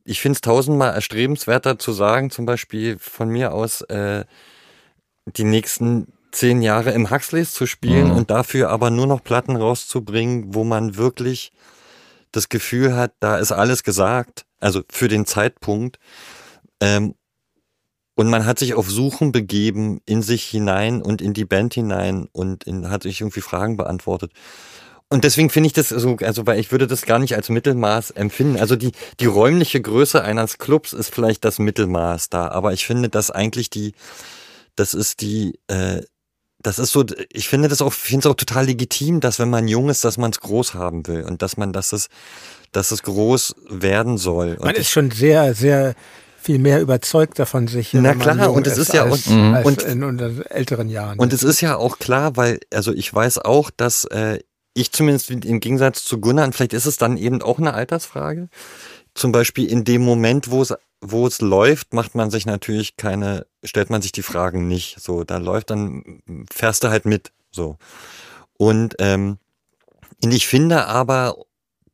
ich finde es tausendmal erstrebenswerter zu sagen, zum Beispiel von mir aus, äh, die nächsten zehn Jahre im Huxleys zu spielen mhm. und dafür aber nur noch Platten rauszubringen, wo man wirklich das Gefühl hat, da ist alles gesagt, also für den Zeitpunkt. Ähm, und man hat sich auf Suchen begeben in sich hinein und in die Band hinein und in, hat sich irgendwie Fragen beantwortet. Und deswegen finde ich das so, also weil ich würde das gar nicht als Mittelmaß empfinden. Also die, die räumliche Größe eines Clubs ist vielleicht das Mittelmaß da, aber ich finde, dass eigentlich die, das ist die, äh, das ist so, ich finde das auch, finde es auch total legitim, dass wenn man jung ist, dass man es groß haben will und dass man, dass es, dass es groß werden soll. Man und ist schon sehr, sehr viel mehr überzeugt davon sich. Na man klar, und es ist ja als, auch- Mhm. als und- in unseren älteren Jahren. Und es ist ja auch klar, weil, also ich weiß auch, dass äh, ich zumindest im Gegensatz zu Gunnar, und vielleicht ist es dann eben auch eine Altersfrage, zum Beispiel in dem Moment, wo es, wo es läuft, macht man sich natürlich keine, stellt man sich die Fragen nicht. So, da läuft, dann fährst du halt mit. So. Und, ähm, und ich finde aber,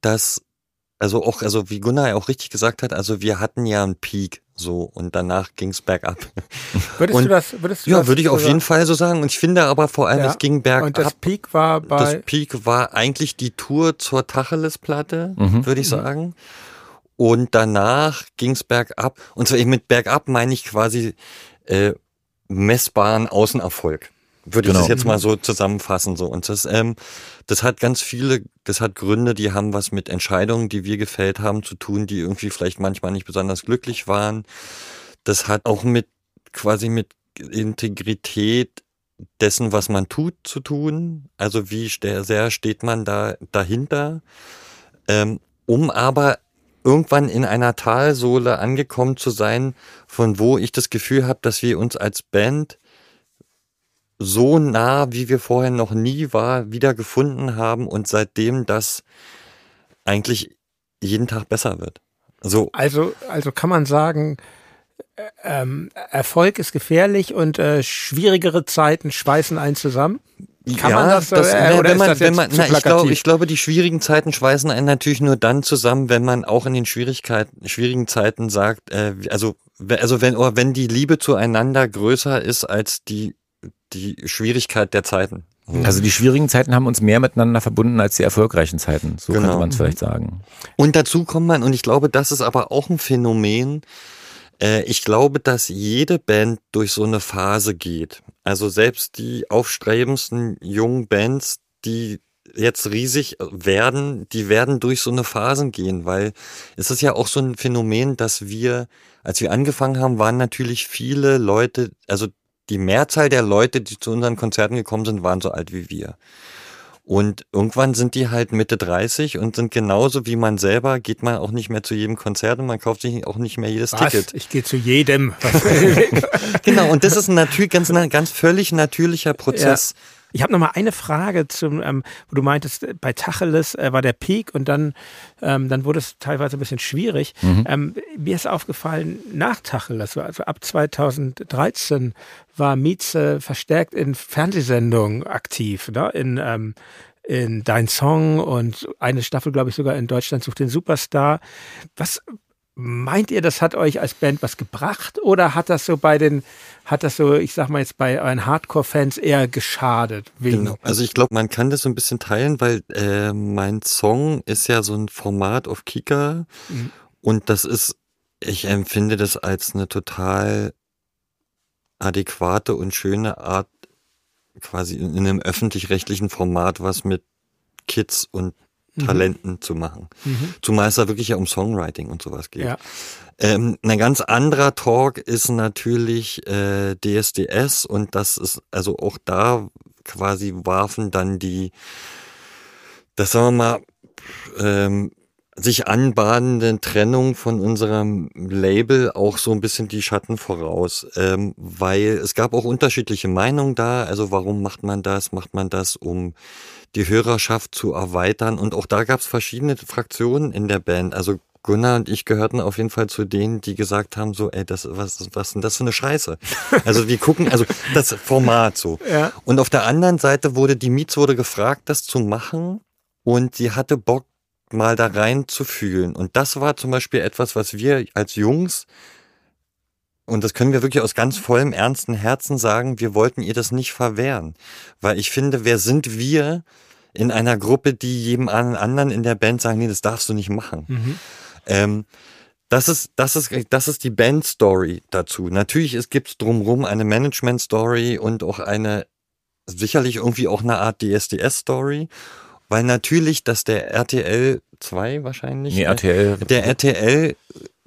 dass, also auch, also wie Gunnar ja auch richtig gesagt hat, also wir hatten ja einen Peak so und danach ging's bergab. würdest und- du das, würdest du Ja, das würde ich auf so jeden sagen? Fall so sagen. Und ich finde aber vor allem, Ja. es ging bergab. Und das Peak war bei, Das Peak war eigentlich die Tour zur Tacheles-Platte, Mhm. würde ich sagen. Und danach ging's bergab. Und zwar eben mit bergab meine ich quasi äh, messbaren Außenerfolg. Würde Genau. ich das jetzt mal so zusammenfassen. So. Und das, ähm, das hat ganz viele, das hat Gründe, die haben was mit Entscheidungen, die wir gefällt haben, zu tun, die irgendwie vielleicht manchmal nicht besonders glücklich waren. Das hat auch mit quasi mit Integrität dessen, was man tut, zu tun. Also wie sehr steht man da dahinter, ähm, um aber irgendwann in einer Talsohle angekommen zu sein, von wo ich das Gefühl habe, dass wir uns als Band so nah, wie wir vorher noch nie war, wieder gefunden haben und seitdem das eigentlich jeden Tag besser wird. So, also, also kann man sagen, äh, ähm, Erfolg ist gefährlich und äh, schwierigere Zeiten schweißen einen zusammen? Kann man das, äh, na, oder wenn ist man, das wenn man, na, ich glaube, ich glaube, die schwierigen Zeiten schweißen einen natürlich nur dann zusammen, wenn man auch in den Schwierigkeiten, schwierigen Zeiten sagt, äh, also, also wenn, oder wenn die Liebe zueinander größer ist als die, die Schwierigkeit der Zeiten. So. Also die schwierigen Zeiten haben uns mehr miteinander verbunden als die erfolgreichen Zeiten. So Genau. könnte man es vielleicht sagen. Und dazu kommt man, und ich glaube, das ist aber auch ein Phänomen, äh, ich glaube, dass jede Band durch so eine Phase geht. Also selbst die aufstrebendsten jungen Bands, die jetzt riesig werden, die werden durch so eine Phasen gehen, weil es ist ja auch so ein Phänomen, dass wir, als wir angefangen haben, waren natürlich viele Leute, also die Mehrzahl der Leute, die zu unseren Konzerten gekommen sind, waren so alt wie wir. Und irgendwann sind die halt Mitte 30 und sind genauso wie man selber, geht man auch nicht mehr zu jedem Konzert und man kauft sich auch nicht mehr jedes Was? Ticket. Ich gehe zu jedem. Genau, und das ist ein natürlich ganz, ganz völlig natürlicher Prozess. Ich habe noch mal eine Frage zum, ähm, wo du meintest, äh, bei Tacheles äh, war der Peak und dann, ähm, dann wurde es teilweise ein bisschen schwierig. Ähm, mir ist aufgefallen, nach Tacheles, also ab 2013 war Mieze verstärkt in Fernsehsendungen aktiv, ne? in, ähm, in Dein Song und eine Staffel, glaube ich, sogar in Deutschland sucht den Superstar. Was meint ihr, das hat euch als Band was gebracht oder hat das so bei den, hat das so, ich sag mal jetzt bei euren Hardcore-Fans eher geschadet? Wegen, Genau. Also ich glaube, man kann das so ein bisschen teilen, weil äh, mein Song ist ja so ein Format auf Kika Mhm. und das ist, ich empfinde das als eine total adäquate und schöne Art, quasi in einem öffentlich-rechtlichen Format was mit Kids und Talenten zu machen. Mhm. Zumal es da wirklich ja um Songwriting und sowas geht. Ja. Ähm, ein ganz anderer Talk ist natürlich äh, DSDS und das ist also auch da quasi warfen dann die, das sagen wir mal, ähm, sich anbahnenden Trennung von unserem Label auch so ein bisschen die Schatten voraus, ähm, weil es gab auch unterschiedliche Meinungen da. Also warum macht man das? Macht man das, um die Hörerschaft zu erweitern? Und auch da gab es verschiedene Fraktionen in der Band. Also Gunnar und ich gehörten auf jeden Fall zu denen, die gesagt haben, so, ey, das, was, was ist denn das für eine Scheiße? Also wir gucken, also das Format so. Ja. Und auf der anderen Seite wurde, die Mietz wurde gefragt, das zu machen und sie hatte Bock, mal da rein zu fühlen. Und das war zum Beispiel etwas, was wir als Jungs, und das können wir wirklich aus ganz vollem, ernsten Herzen sagen, wir wollten ihr das nicht verwehren. Weil ich finde, wer sind wir in einer Gruppe, die jedem anderen in der Band sagen, nee, das darfst du nicht machen. Mhm. Ähm, das ist, das ist, das ist die Band-Story dazu. Natürlich es gibt's drumrum eine Management-Story und auch eine, sicherlich irgendwie auch eine Art DSDS-Story. weil natürlich, dass der RTL 2 wahrscheinlich. Nee, RTL. Der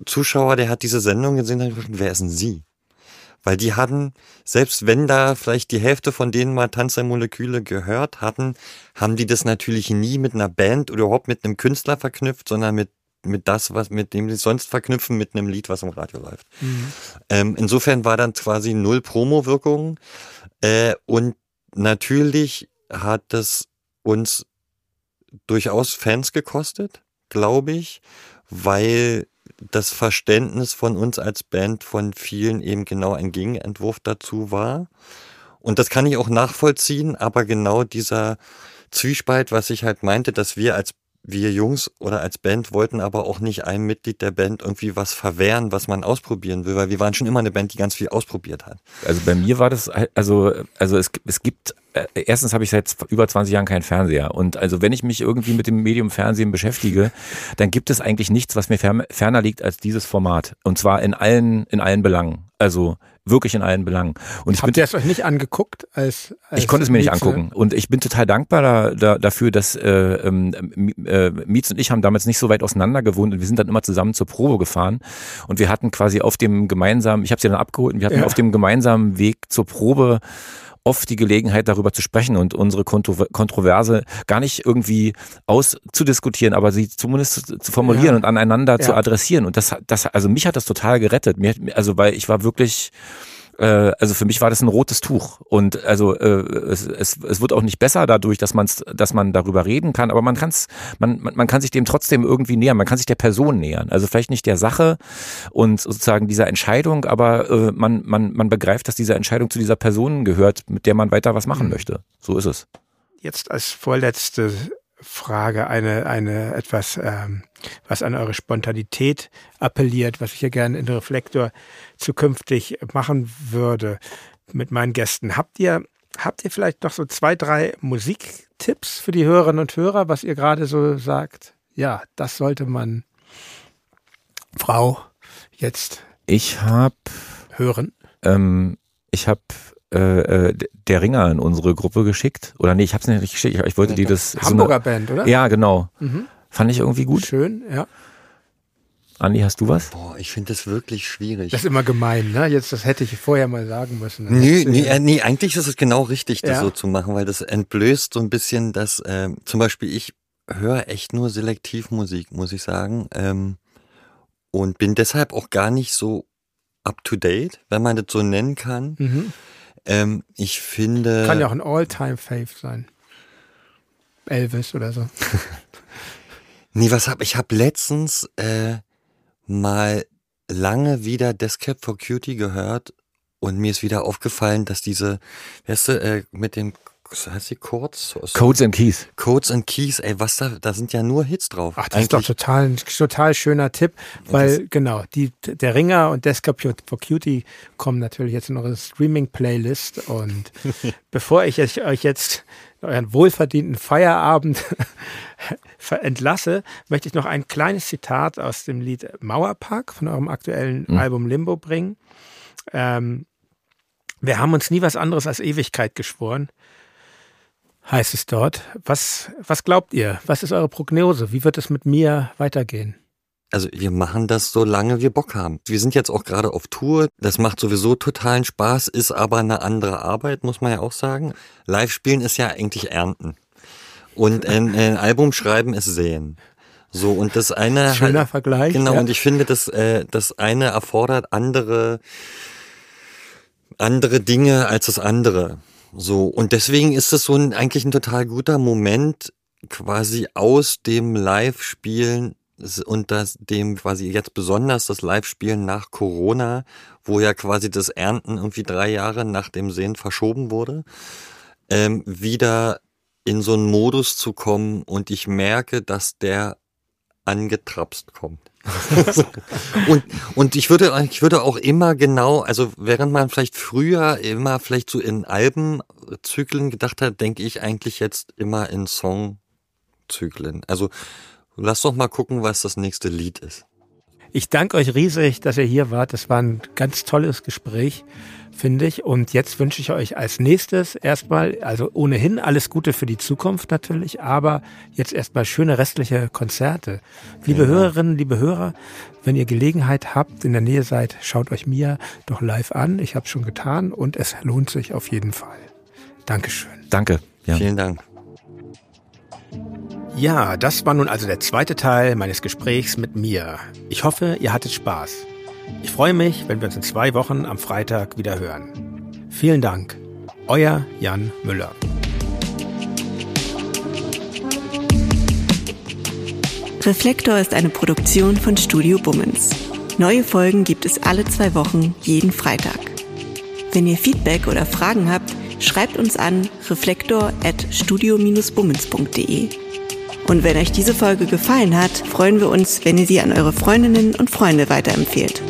RTL-Zuschauer, der hat diese Sendung gesehen, hat gedacht, wer ist denn sie? Weil die hatten, selbst wenn da vielleicht die Hälfte von denen mal Tanz der Moleküle gehört hatten, haben die das natürlich nie mit einer Band oder überhaupt mit einem Künstler verknüpft, sondern mit mit das, was mit dem sie sonst verknüpfen, mit einem Lied, was im Radio läuft. Ähm, insofern war dann quasi null Promo-Wirkung. Äh, und natürlich hat das uns durchaus Fans gekostet, glaube ich, weil das Verständnis von uns als Band von vielen eben genau ein Gegenentwurf dazu war. Und das kann ich auch nachvollziehen, aber genau dieser Zwiespalt, was ich halt meinte, dass wir als wir Jungs oder als Band wollten aber auch nicht einem Mitglied der Band irgendwie was verwehren, was man ausprobieren will, weil wir waren schon immer eine Band, die ganz viel ausprobiert hat. Also bei mir war das, halt- also, also es, es gibt, äh, erstens habe ich seit über 20 Jahren keinen Fernseher. Und also wenn ich mich irgendwie mit dem Medium Fernsehen beschäftige, dann gibt es eigentlich nichts, was mir fer ferner liegt als dieses Format. Und zwar in allen, in allen Belangen. Also wirklich in allen Belangen. Und ich bin Habt ihr es euch nicht angeguckt? Als, als ich konnte es mir nicht Mieze? angucken. Und ich bin total dankbar da, da, dafür, dass äh, ähm, äh, Mietz und ich haben damals nicht so weit auseinander gewohnt und wir sind dann immer zusammen zur Probe gefahren. Und wir hatten quasi auf dem gemeinsamen, ich habe sie dann abgeholt und wir hatten Ja. auf dem gemeinsamen Weg zur Probe oft die Gelegenheit, darüber zu sprechen und unsere Kontro Kontroverse gar nicht irgendwie auszudiskutieren, aber sie zumindest zu, zu formulieren Ja. und aneinander zu Ja. adressieren. Und das, das, also mich hat das total gerettet. Mir, also weil ich war wirklich äh, also für mich war das ein rotes Tuch und also äh, es, es, es wird auch nicht besser dadurch, dass man dass man darüber reden kann, aber man kann's man, man man kann sich dem trotzdem irgendwie nähern, man kann sich der Person nähern, also vielleicht nicht der Sache und sozusagen dieser Entscheidung, aber äh, man man man begreift, dass diese Entscheidung zu dieser Person gehört, mit der man weiter was machen möchte. So ist es. Jetzt als vorletzte Frage eine, eine etwas, ähm, was an eure Spontanität appelliert, was ich hier gerne in Reflektor zukünftig machen würde mit meinen Gästen. Habt ihr, habt ihr vielleicht noch so zwei, drei Musiktipps für die Hörerinnen und Hörer, was ihr gerade so sagt? Ja, das sollte man, Frau, jetzt Ich habe hören. ähm, ich habe äh, äh, der Ringer in unsere Gruppe geschickt oder nee, ich habe es nicht geschickt, ich, ich wollte die das so Hamburger eine, Band, oder? Ja, genau. Mhm. Fand ich irgendwie gut. Schön, ja. Andi, hast du was? Boah, ich finde das wirklich schwierig. Das ist immer gemein, ne? Jetzt, das hätte ich vorher mal sagen müssen. Dann Nee, äh, nee, eigentlich ist es genau richtig, das Ja. so zu machen, weil das entblößt so ein bisschen, dass äh, zum Beispiel ich höre echt nur Selektivmusik, muss ich sagen, ähm, und bin deshalb auch gar nicht so up to date, wenn man das so nennen kann. Mhm. Ähm, ich finde, Kann ja auch ein All-Time-Fave sein. Elvis oder so. nee, was hab ich? Habe letztens äh, mal lange wieder Descap for Cutie gehört und mir ist wieder aufgefallen, dass diese, weißt du, äh, mit dem, heißt die Chords? Codes and Keys. Codes and Keys, ey, was da, da sind ja nur Hits drauf. Ach, das ist doch total, ein total schöner Tipp, weil genau, die, der Ringer und Desktop for Cutie kommen natürlich jetzt in eure Streaming-Playlist und bevor ich euch jetzt euren wohlverdienten Feierabend entlasse, möchte ich noch ein kleines Zitat aus dem Lied Mauerpark von eurem aktuellen Mhm. Album Limbo bringen. Ähm, wir haben uns nie was anderes als Ewigkeit geschworen, heißt es dort. Was, was glaubt ihr? Was ist eure Prognose? Wie wird es mit mir weitergehen? Also wir machen das so lange wir Bock haben. Wir sind jetzt auch gerade auf Tour. Das macht sowieso totalen Spaß, ist aber eine andere Arbeit, muss man ja auch sagen. Live-Spielen ist ja eigentlich Ernten. Und ein, ein Album schreiben ist Säen. So, und das eine. Schöner Vergleich. Genau, ja. und ich finde, das, äh, das eine erfordert andere, andere Dinge als das andere. So, und deswegen ist es so ein, eigentlich ein total guter Moment, quasi aus dem Live-Spielen und das, dem quasi jetzt besonders das Live-Spielen nach Corona, wo ja quasi das Ernten irgendwie drei Jahre nach dem Sehen verschoben wurde, ähm, wieder in so einen Modus zu kommen und ich merke, dass der angetrapst kommt. Und, und ich würde, ich würde auch immer genau, also während man vielleicht früher immer vielleicht so in Albenzyklen gedacht hat, denke ich eigentlich jetzt immer in Songzyklen. Also lass doch mal gucken, was das nächste Lied ist. Ich danke euch riesig, dass ihr hier wart. Das war ein ganz tolles Gespräch, finde ich. Und jetzt wünsche ich euch als nächstes erstmal, also ohnehin alles Gute für die Zukunft natürlich, aber jetzt erstmal schöne restliche Konzerte. Liebe ja. Hörerinnen, liebe Hörer, wenn ihr Gelegenheit habt, in der Nähe seid, schaut euch Mia doch live an. Ich habe es schon getan und es lohnt sich auf jeden Fall. Dankeschön. Danke. Ja. Vielen Dank. Ja, das war nun also der zweite Teil meines Gesprächs mit mir. Ich hoffe, ihr hattet Spaß. Ich freue mich, wenn wir uns in zwei Wochen am Freitag wieder hören. Vielen Dank. Euer Jan Müller. Reflektor ist eine Produktion von Studio Bummens. Neue Folgen gibt es alle zwei Wochen, jeden Freitag. Wenn ihr Feedback oder Fragen habt, schreibt uns an reflektor.studio-bummens.de. Und wenn euch diese Folge gefallen hat, freuen wir uns, wenn ihr sie an eure Freundinnen und Freunde weiterempfehlt.